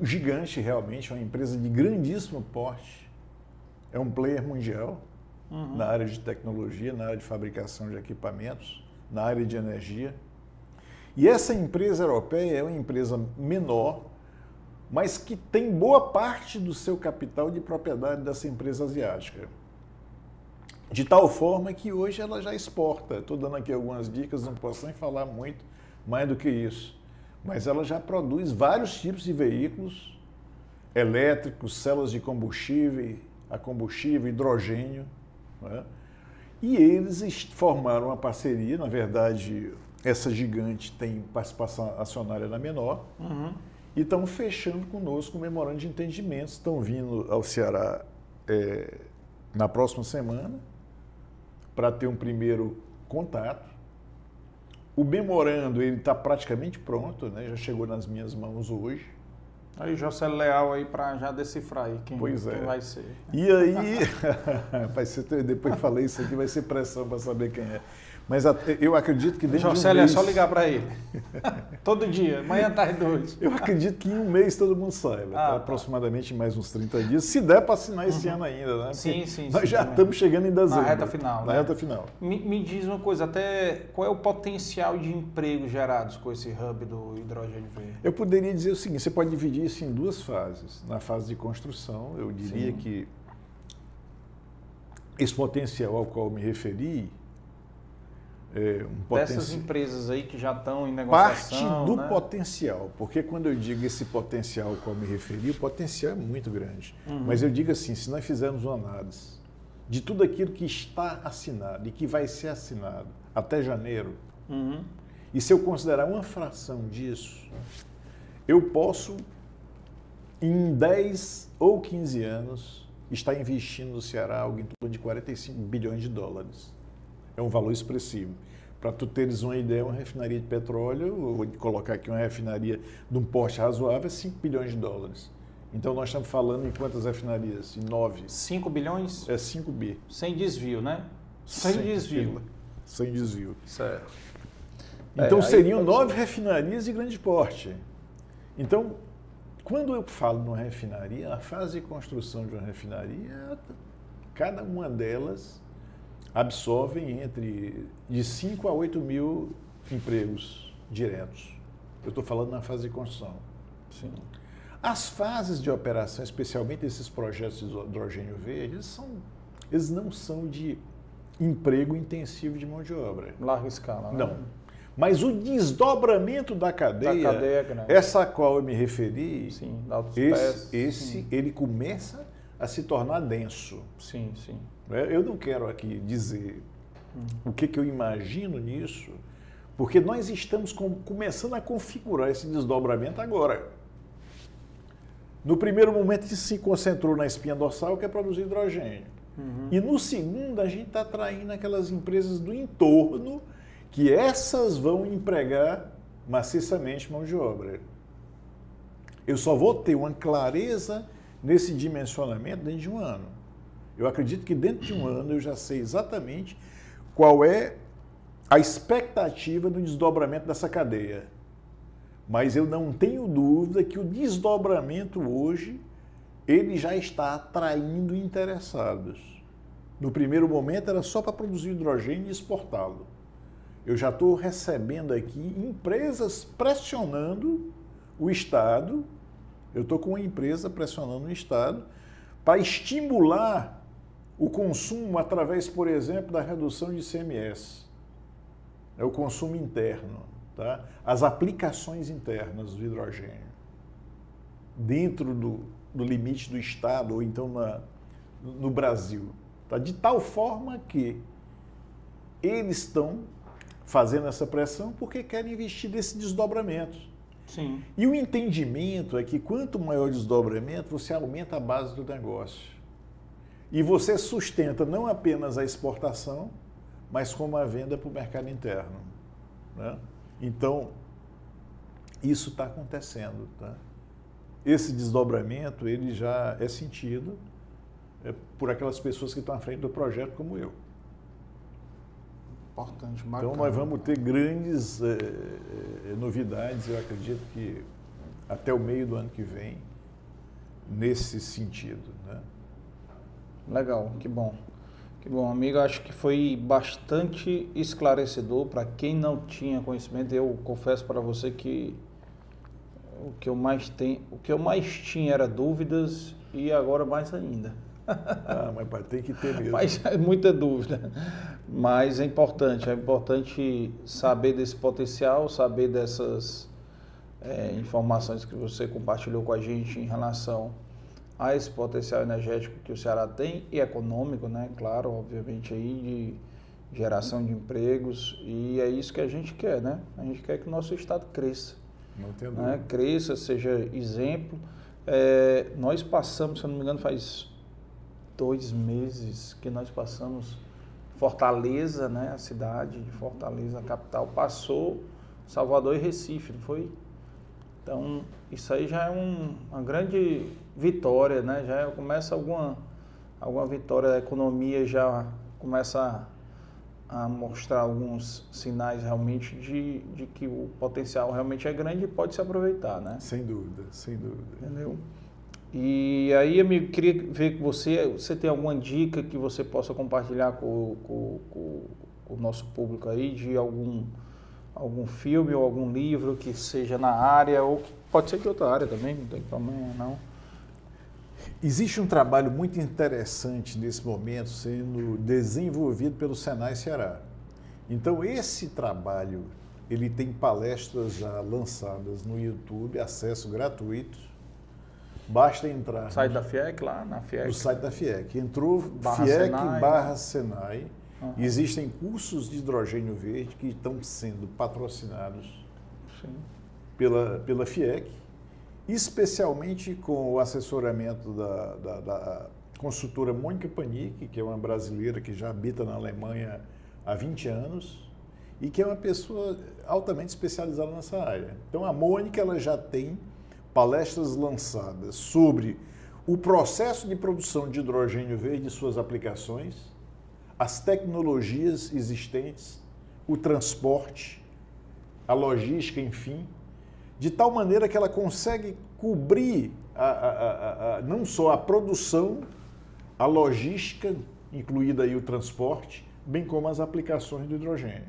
gigante realmente, é uma empresa de grandíssimo porte. É um player mundial uhum. na área de tecnologia, na área de fabricação de equipamentos, na área de energia. E essa empresa europeia é uma empresa menor, mas que tem boa parte do seu capital de propriedade dessa empresa asiática. De tal forma que hoje ela já exporta. Estou dando aqui algumas dicas, não posso nem falar muito mais do que isso. Mas ela já produz vários tipos de veículos elétricos, células de combustível, a combustível, hidrogênio. Né? E eles formaram uma parceria, na verdade, essa gigante tem participação acionária na menor. Uhum e estão fechando conosco um memorando de entendimentos. Estão vindo ao Ceará é, na próxima semana para ter um primeiro contato. O memorando ele está praticamente pronto, né? já chegou nas minhas mãos hoje. Aí José Leal aí para já decifrar aí quem, pois é. quem vai ser. E aí, [LAUGHS] [LAUGHS] vai ser, depois falei isso aqui, vai ser pressão para saber quem é. Mas eu acredito que dentro de um mês... é só ligar para ele. [LAUGHS] todo dia, manhã, tarde, noite. Eu acredito que em um mês todo mundo saiba, ah, tá? tá. aproximadamente mais uns 30 dias, se der para assinar esse uhum. ano ainda, né? Porque sim, sim. Nós sim, já também. estamos chegando em dezembro. Na reta final. Na né? reta final. Me, me, diz uma coisa, até qual é o potencial de emprego gerados com esse hub do hidrogênio verde? Eu poderia dizer o seguinte, você pode dividir isso em duas fases. Na fase de construção, eu diria sim. que esse potencial ao qual eu me referi é, um potencial. Dessas empresas aí que já estão em negociação. Parte do né? potencial, porque quando eu digo esse potencial qual me referi, o potencial é muito grande. Uhum. Mas eu digo assim, se nós fizermos uma análise de tudo aquilo que está assinado e que vai ser assinado até janeiro, uhum. e se eu considerar uma fração disso, eu posso, em 10 ou 15 anos, estar investindo no Ceará algo em torno de 45 bilhões de dólares é um valor expressivo. Para tu teres uma ideia, uma refinaria de petróleo, vou colocar aqui uma refinaria de um porte razoável, é 5 bilhões de dólares. Então nós estamos falando em quantas refinarias? Em 9. 5 bilhões? É 5 bi. Sem desvio, né? Sem, sem desvio. Sem desvio. Certo. Então é, seriam nove refinarias de grande porte. Então, quando eu falo numa refinaria, a fase de construção de uma refinaria, cada uma delas absorvem entre de 5 a 8 mil empregos diretos. Eu estou falando na fase de construção. Sim. As fases de operação, especialmente esses projetos de hidrogênio verde, eles, são, eles não são de emprego intensivo de mão de obra. Larga escala, né? Não. Mas o desdobramento da cadeia, da cadeia essa a qual eu me referi, sim, esse, esse sim. ele começa a se tornar denso. Sim, sim. Né? Eu não quero aqui dizer o que, que eu imagino nisso, porque nós estamos com, começando a configurar esse desdobramento agora. No primeiro momento, a se concentrou na espinha dorsal, que é produzir hidrogênio. Uhum. E no segundo, a gente está atraindo aquelas empresas do entorno, que essas vão empregar maciçamente mão de obra. Eu só vou ter uma clareza nesse dimensionamento dentro de um ano. Eu acredito que dentro de um ano eu já sei exatamente qual é a expectativa do desdobramento dessa cadeia. Mas eu não tenho dúvida que o desdobramento hoje ele já está atraindo interessados. No primeiro momento era só para produzir hidrogênio e exportá-lo. Eu já estou recebendo aqui empresas pressionando o Estado. Eu estou com uma empresa pressionando o Estado para estimular o consumo através, por exemplo, da redução de ICMS. É o consumo interno, tá? As aplicações internas do hidrogênio dentro do, do limite do estado ou então na, no Brasil, tá? De tal forma que eles estão fazendo essa pressão porque querem investir nesse desdobramento. Sim. E o entendimento é que quanto maior o desdobramento, você aumenta a base do negócio. E você sustenta não apenas a exportação, mas como a venda para o mercado interno. Né? Então, isso está acontecendo. Tá? Esse desdobramento ele já é sentido é, por aquelas pessoas que estão à frente do projeto, como eu. Importante, bacana. Então, nós vamos ter grandes é, novidades, eu acredito que até o meio do ano que vem, nesse sentido. Legal, que bom. Que bom, amigo. Acho que foi bastante esclarecedor para quem não tinha conhecimento. Eu confesso para você que o que eu mais tenho, o que eu mais tinha era dúvidas e agora mais ainda. [LAUGHS] Ah, mas pai, tem que ter mesmo. Mas é muita dúvida. Mas é importante, é importante saber desse potencial, saber dessas é, informações que você compartilhou com a gente em relação a esse potencial energético que o Ceará tem e econômico, né? Claro, obviamente aí de geração de empregos e é isso que a gente quer, né? A gente quer que o nosso estado cresça, não tem né? cresça, seja exemplo. É, nós passamos, se eu não me engano, faz dois meses que nós passamos Fortaleza, né? A cidade de Fortaleza, a capital, passou Salvador e Recife, não foi? Então, isso aí já é um, uma grande vitória, né? Já começa alguma, alguma vitória, a economia já começa a, a mostrar alguns sinais realmente de, de que o potencial realmente é grande e pode se aproveitar, né? Sem dúvida, sem dúvida. Entendeu? E aí, amigo, queria ver com você, você tem alguma dica que você possa compartilhar com, com, com, com o nosso público aí de algum algum filme ou algum livro que seja na área, ou que pode ser de outra área também, não tem problema não. Existe um trabalho muito interessante nesse momento sendo desenvolvido pelo Senai Ceará. Então esse trabalho, ele tem palestras já lançadas no YouTube, acesso gratuito. Basta entrar. No site da FIEC lá, na FIEC. No site da FIEC. Entrou barra FIEC Senai, barra né? Senai Uhum. Existem cursos de hidrogênio verde que estão sendo patrocinados Sim. Pela, pela FIEC, especialmente com o assessoramento da, da, da consultora Mônica Panic, que é uma brasileira que já habita na Alemanha há 20 anos e que é uma pessoa altamente especializada nessa área. Então a Mônica ela já tem palestras lançadas sobre o processo de produção de hidrogênio verde e suas aplicações as tecnologias existentes, o transporte, a logística, enfim, de tal maneira que ela consegue cobrir a, a, a, não só a produção, a logística, incluída aí o transporte, bem como as aplicações do hidrogênio.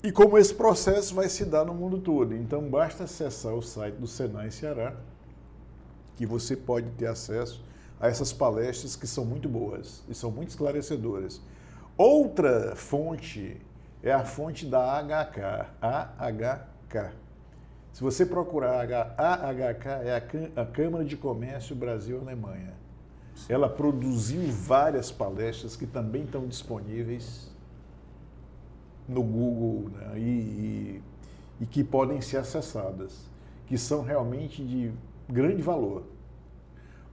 E como esse processo vai se dar no mundo todo. Então basta acessar o site do Senai Ceará, que você pode ter acesso a essas palestras que são muito boas e são muito esclarecedoras. Outra fonte é a fonte da AHK, AHK. Se você procurar AHK, é a Câmara de Comércio Brasil-Alemanha. Ela produziu várias palestras que também estão disponíveis no Google né, e, e, e que podem ser acessadas, que são realmente de grande valor.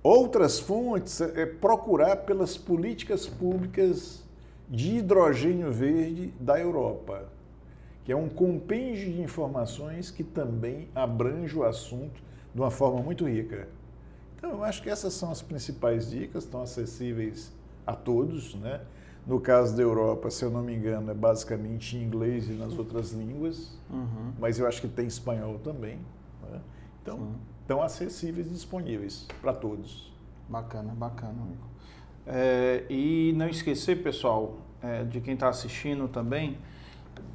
Outras fontes é procurar pelas políticas públicas de hidrogênio verde da Europa, que é um compêndio de informações que também abrange o assunto de uma forma muito rica. Então, eu acho que essas são as principais dicas, estão acessíveis a todos, né? No caso da Europa, se eu não me engano, é basicamente em inglês e nas outras línguas, uhum. mas eu acho que tem espanhol também. Né? Então, Sim estão acessíveis e disponíveis para todos. Bacana, bacana, amigo. É, e não esquecer, pessoal, é, de quem está assistindo também,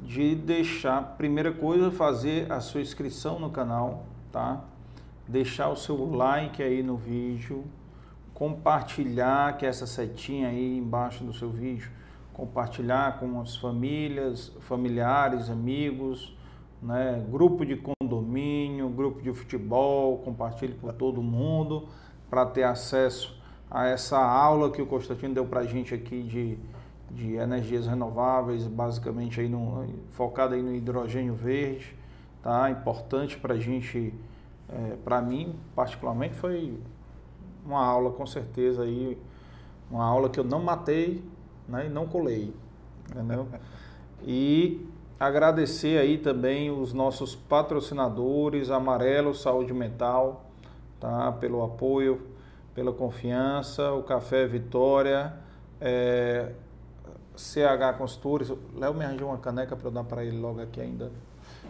de deixar, primeira coisa, fazer a sua inscrição no canal, tá? Deixar o seu like aí no vídeo, compartilhar, que é essa setinha aí embaixo do seu vídeo, compartilhar com as famílias, familiares, amigos, né? grupo de condomínio, grupo de futebol, compartilhe por todo mundo para ter acesso a essa aula que o Constantino deu para a gente aqui de, de energias renováveis, basicamente aí no, focada aí no hidrogênio verde, tá? Importante para a gente, é, para mim particularmente foi uma aula com certeza aí Uma aula que eu não matei né, e não colei. Entendeu? [LAUGHS] E agradecer aí também os nossos patrocinadores, Amarelo Saúde Mental, tá? Pelo apoio, pela confiança, o Café Vitória, é, CH Consultores. Léo me arranjou uma caneca para eu dar para ele logo aqui ainda.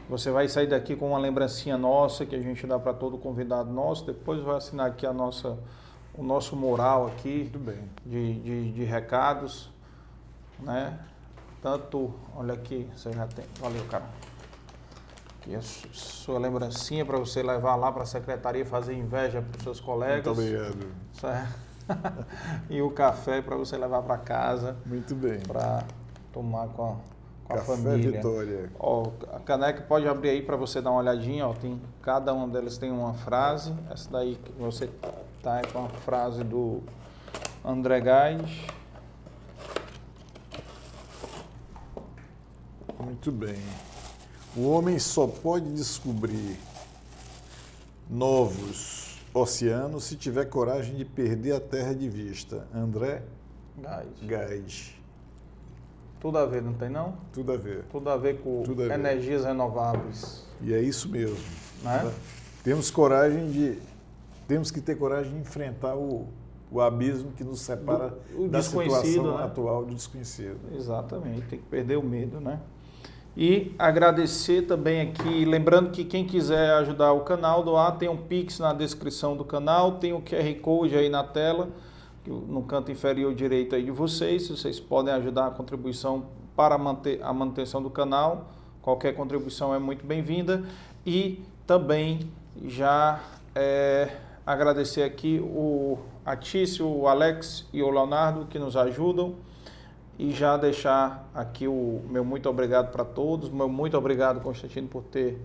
Você vai sair daqui com uma lembrancinha nossa que a gente dá para todo convidado nosso. Depois vai assinar aqui a nossa, o nosso mural aqui de, de, de recados, né? Tanto, olha aqui, você já tem. Valeu, cara. Aqui a sua lembrancinha para você levar lá para a secretaria fazer inveja para os seus colegas. Muito obrigado. Certo? [LAUGHS] e o café para você levar para casa. Muito bem. Para tomar com a, com café a família. Vitória. Ó, a caneca pode abrir aí para você dar uma olhadinha. Ó, tem, cada uma delas tem uma frase. Essa daí que você tá é com a frase do André Gás. Muito bem. O homem só pode descobrir novos oceanos se tiver coragem de perder a terra de vista. André Gás. Gás. Tudo a ver, não tem não? Tudo a ver. Tudo a ver com a ver. energias renováveis. E é isso mesmo. Né? Temos coragem de. Temos que ter coragem de enfrentar o, o abismo que nos separa Do- da situação né? atual do desconhecido. Exatamente, tem que perder o medo, né? E agradecer também aqui, lembrando que quem quiser ajudar o canal doar, tem um Pix na descrição do canal, tem o QR Code aí na tela, no canto inferior direito aí de vocês, vocês podem ajudar a contribuição para manter a manutenção do canal. Qualquer contribuição é muito bem-vinda. E também já é, agradecer aqui o Atício, o Alex e o Leonardo que nos ajudam e já deixar aqui o meu muito obrigado para todos, meu muito obrigado Constantino por ter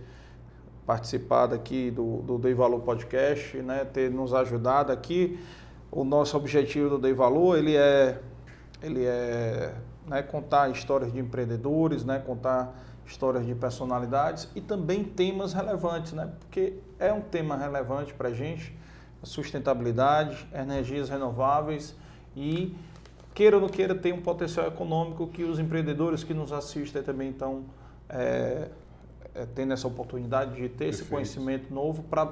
participado aqui do, do Dei Valor Podcast, né, ter nos ajudado aqui. O nosso objetivo do Dei Valor, ele é, ele é né, contar histórias de empreendedores, né, contar histórias de personalidades e também temas relevantes, né, porque é um tema relevante para a gente, sustentabilidade, energias renováveis e queira ou não queira, tem um potencial econômico que os empreendedores que nos assistem também estão é, é, tendo essa oportunidade de ter esse Perfeito. conhecimento novo para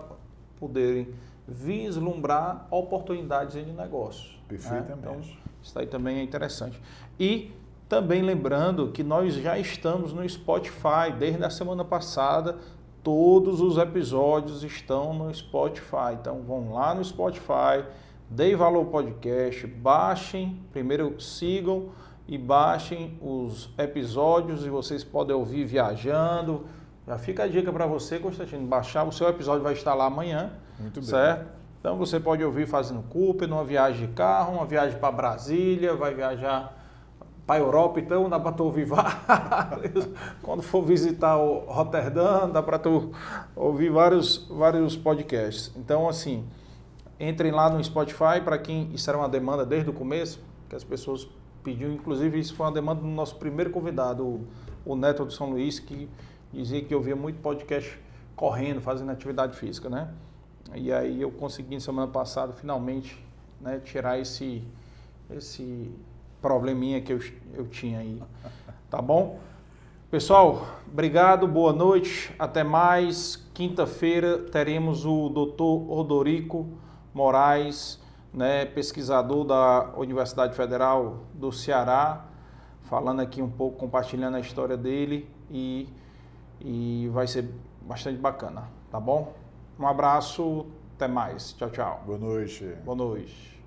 poderem vislumbrar oportunidades de negócio. né? Perfeitamente. Então, isso aí também é interessante. E também lembrando que nós já estamos no Spotify desde a semana passada. Todos os episódios estão no Spotify. Então vão lá no Spotify, Dei Valor Podcast, baixem, primeiro sigam e baixem os episódios e vocês podem ouvir viajando. Já fica a dica para você, Constantino, baixar. O seu episódio vai estar lá amanhã, Muito bem. certo? Então você pode ouvir fazendo Cooper, numa viagem de carro, uma viagem para Brasília, vai viajar para a Europa, então dá para tu ouvir [LAUGHS] vários. Quando for visitar o Roterdã, dá para tu ouvir vários, vários podcasts. Então, assim, entrem lá no Spotify, para quem isso era uma demanda desde o começo, que as pessoas pediam, inclusive isso foi uma demanda do nosso primeiro convidado, o, o Neto do São Luís, que dizia que ouvia muito podcast correndo, fazendo atividade física, né? E aí eu consegui semana passada finalmente né, tirar esse esse probleminha que eu, eu tinha aí, [LAUGHS] tá bom? Pessoal, obrigado, boa noite, até mais. Quinta-feira teremos o Dr. Odorico Moraes, né, pesquisador da Universidade Federal do Ceará, falando aqui um pouco, compartilhando a história dele e, e vai ser bastante bacana, tá bom? Um abraço, até mais. Tchau, tchau. Boa noite. Boa noite.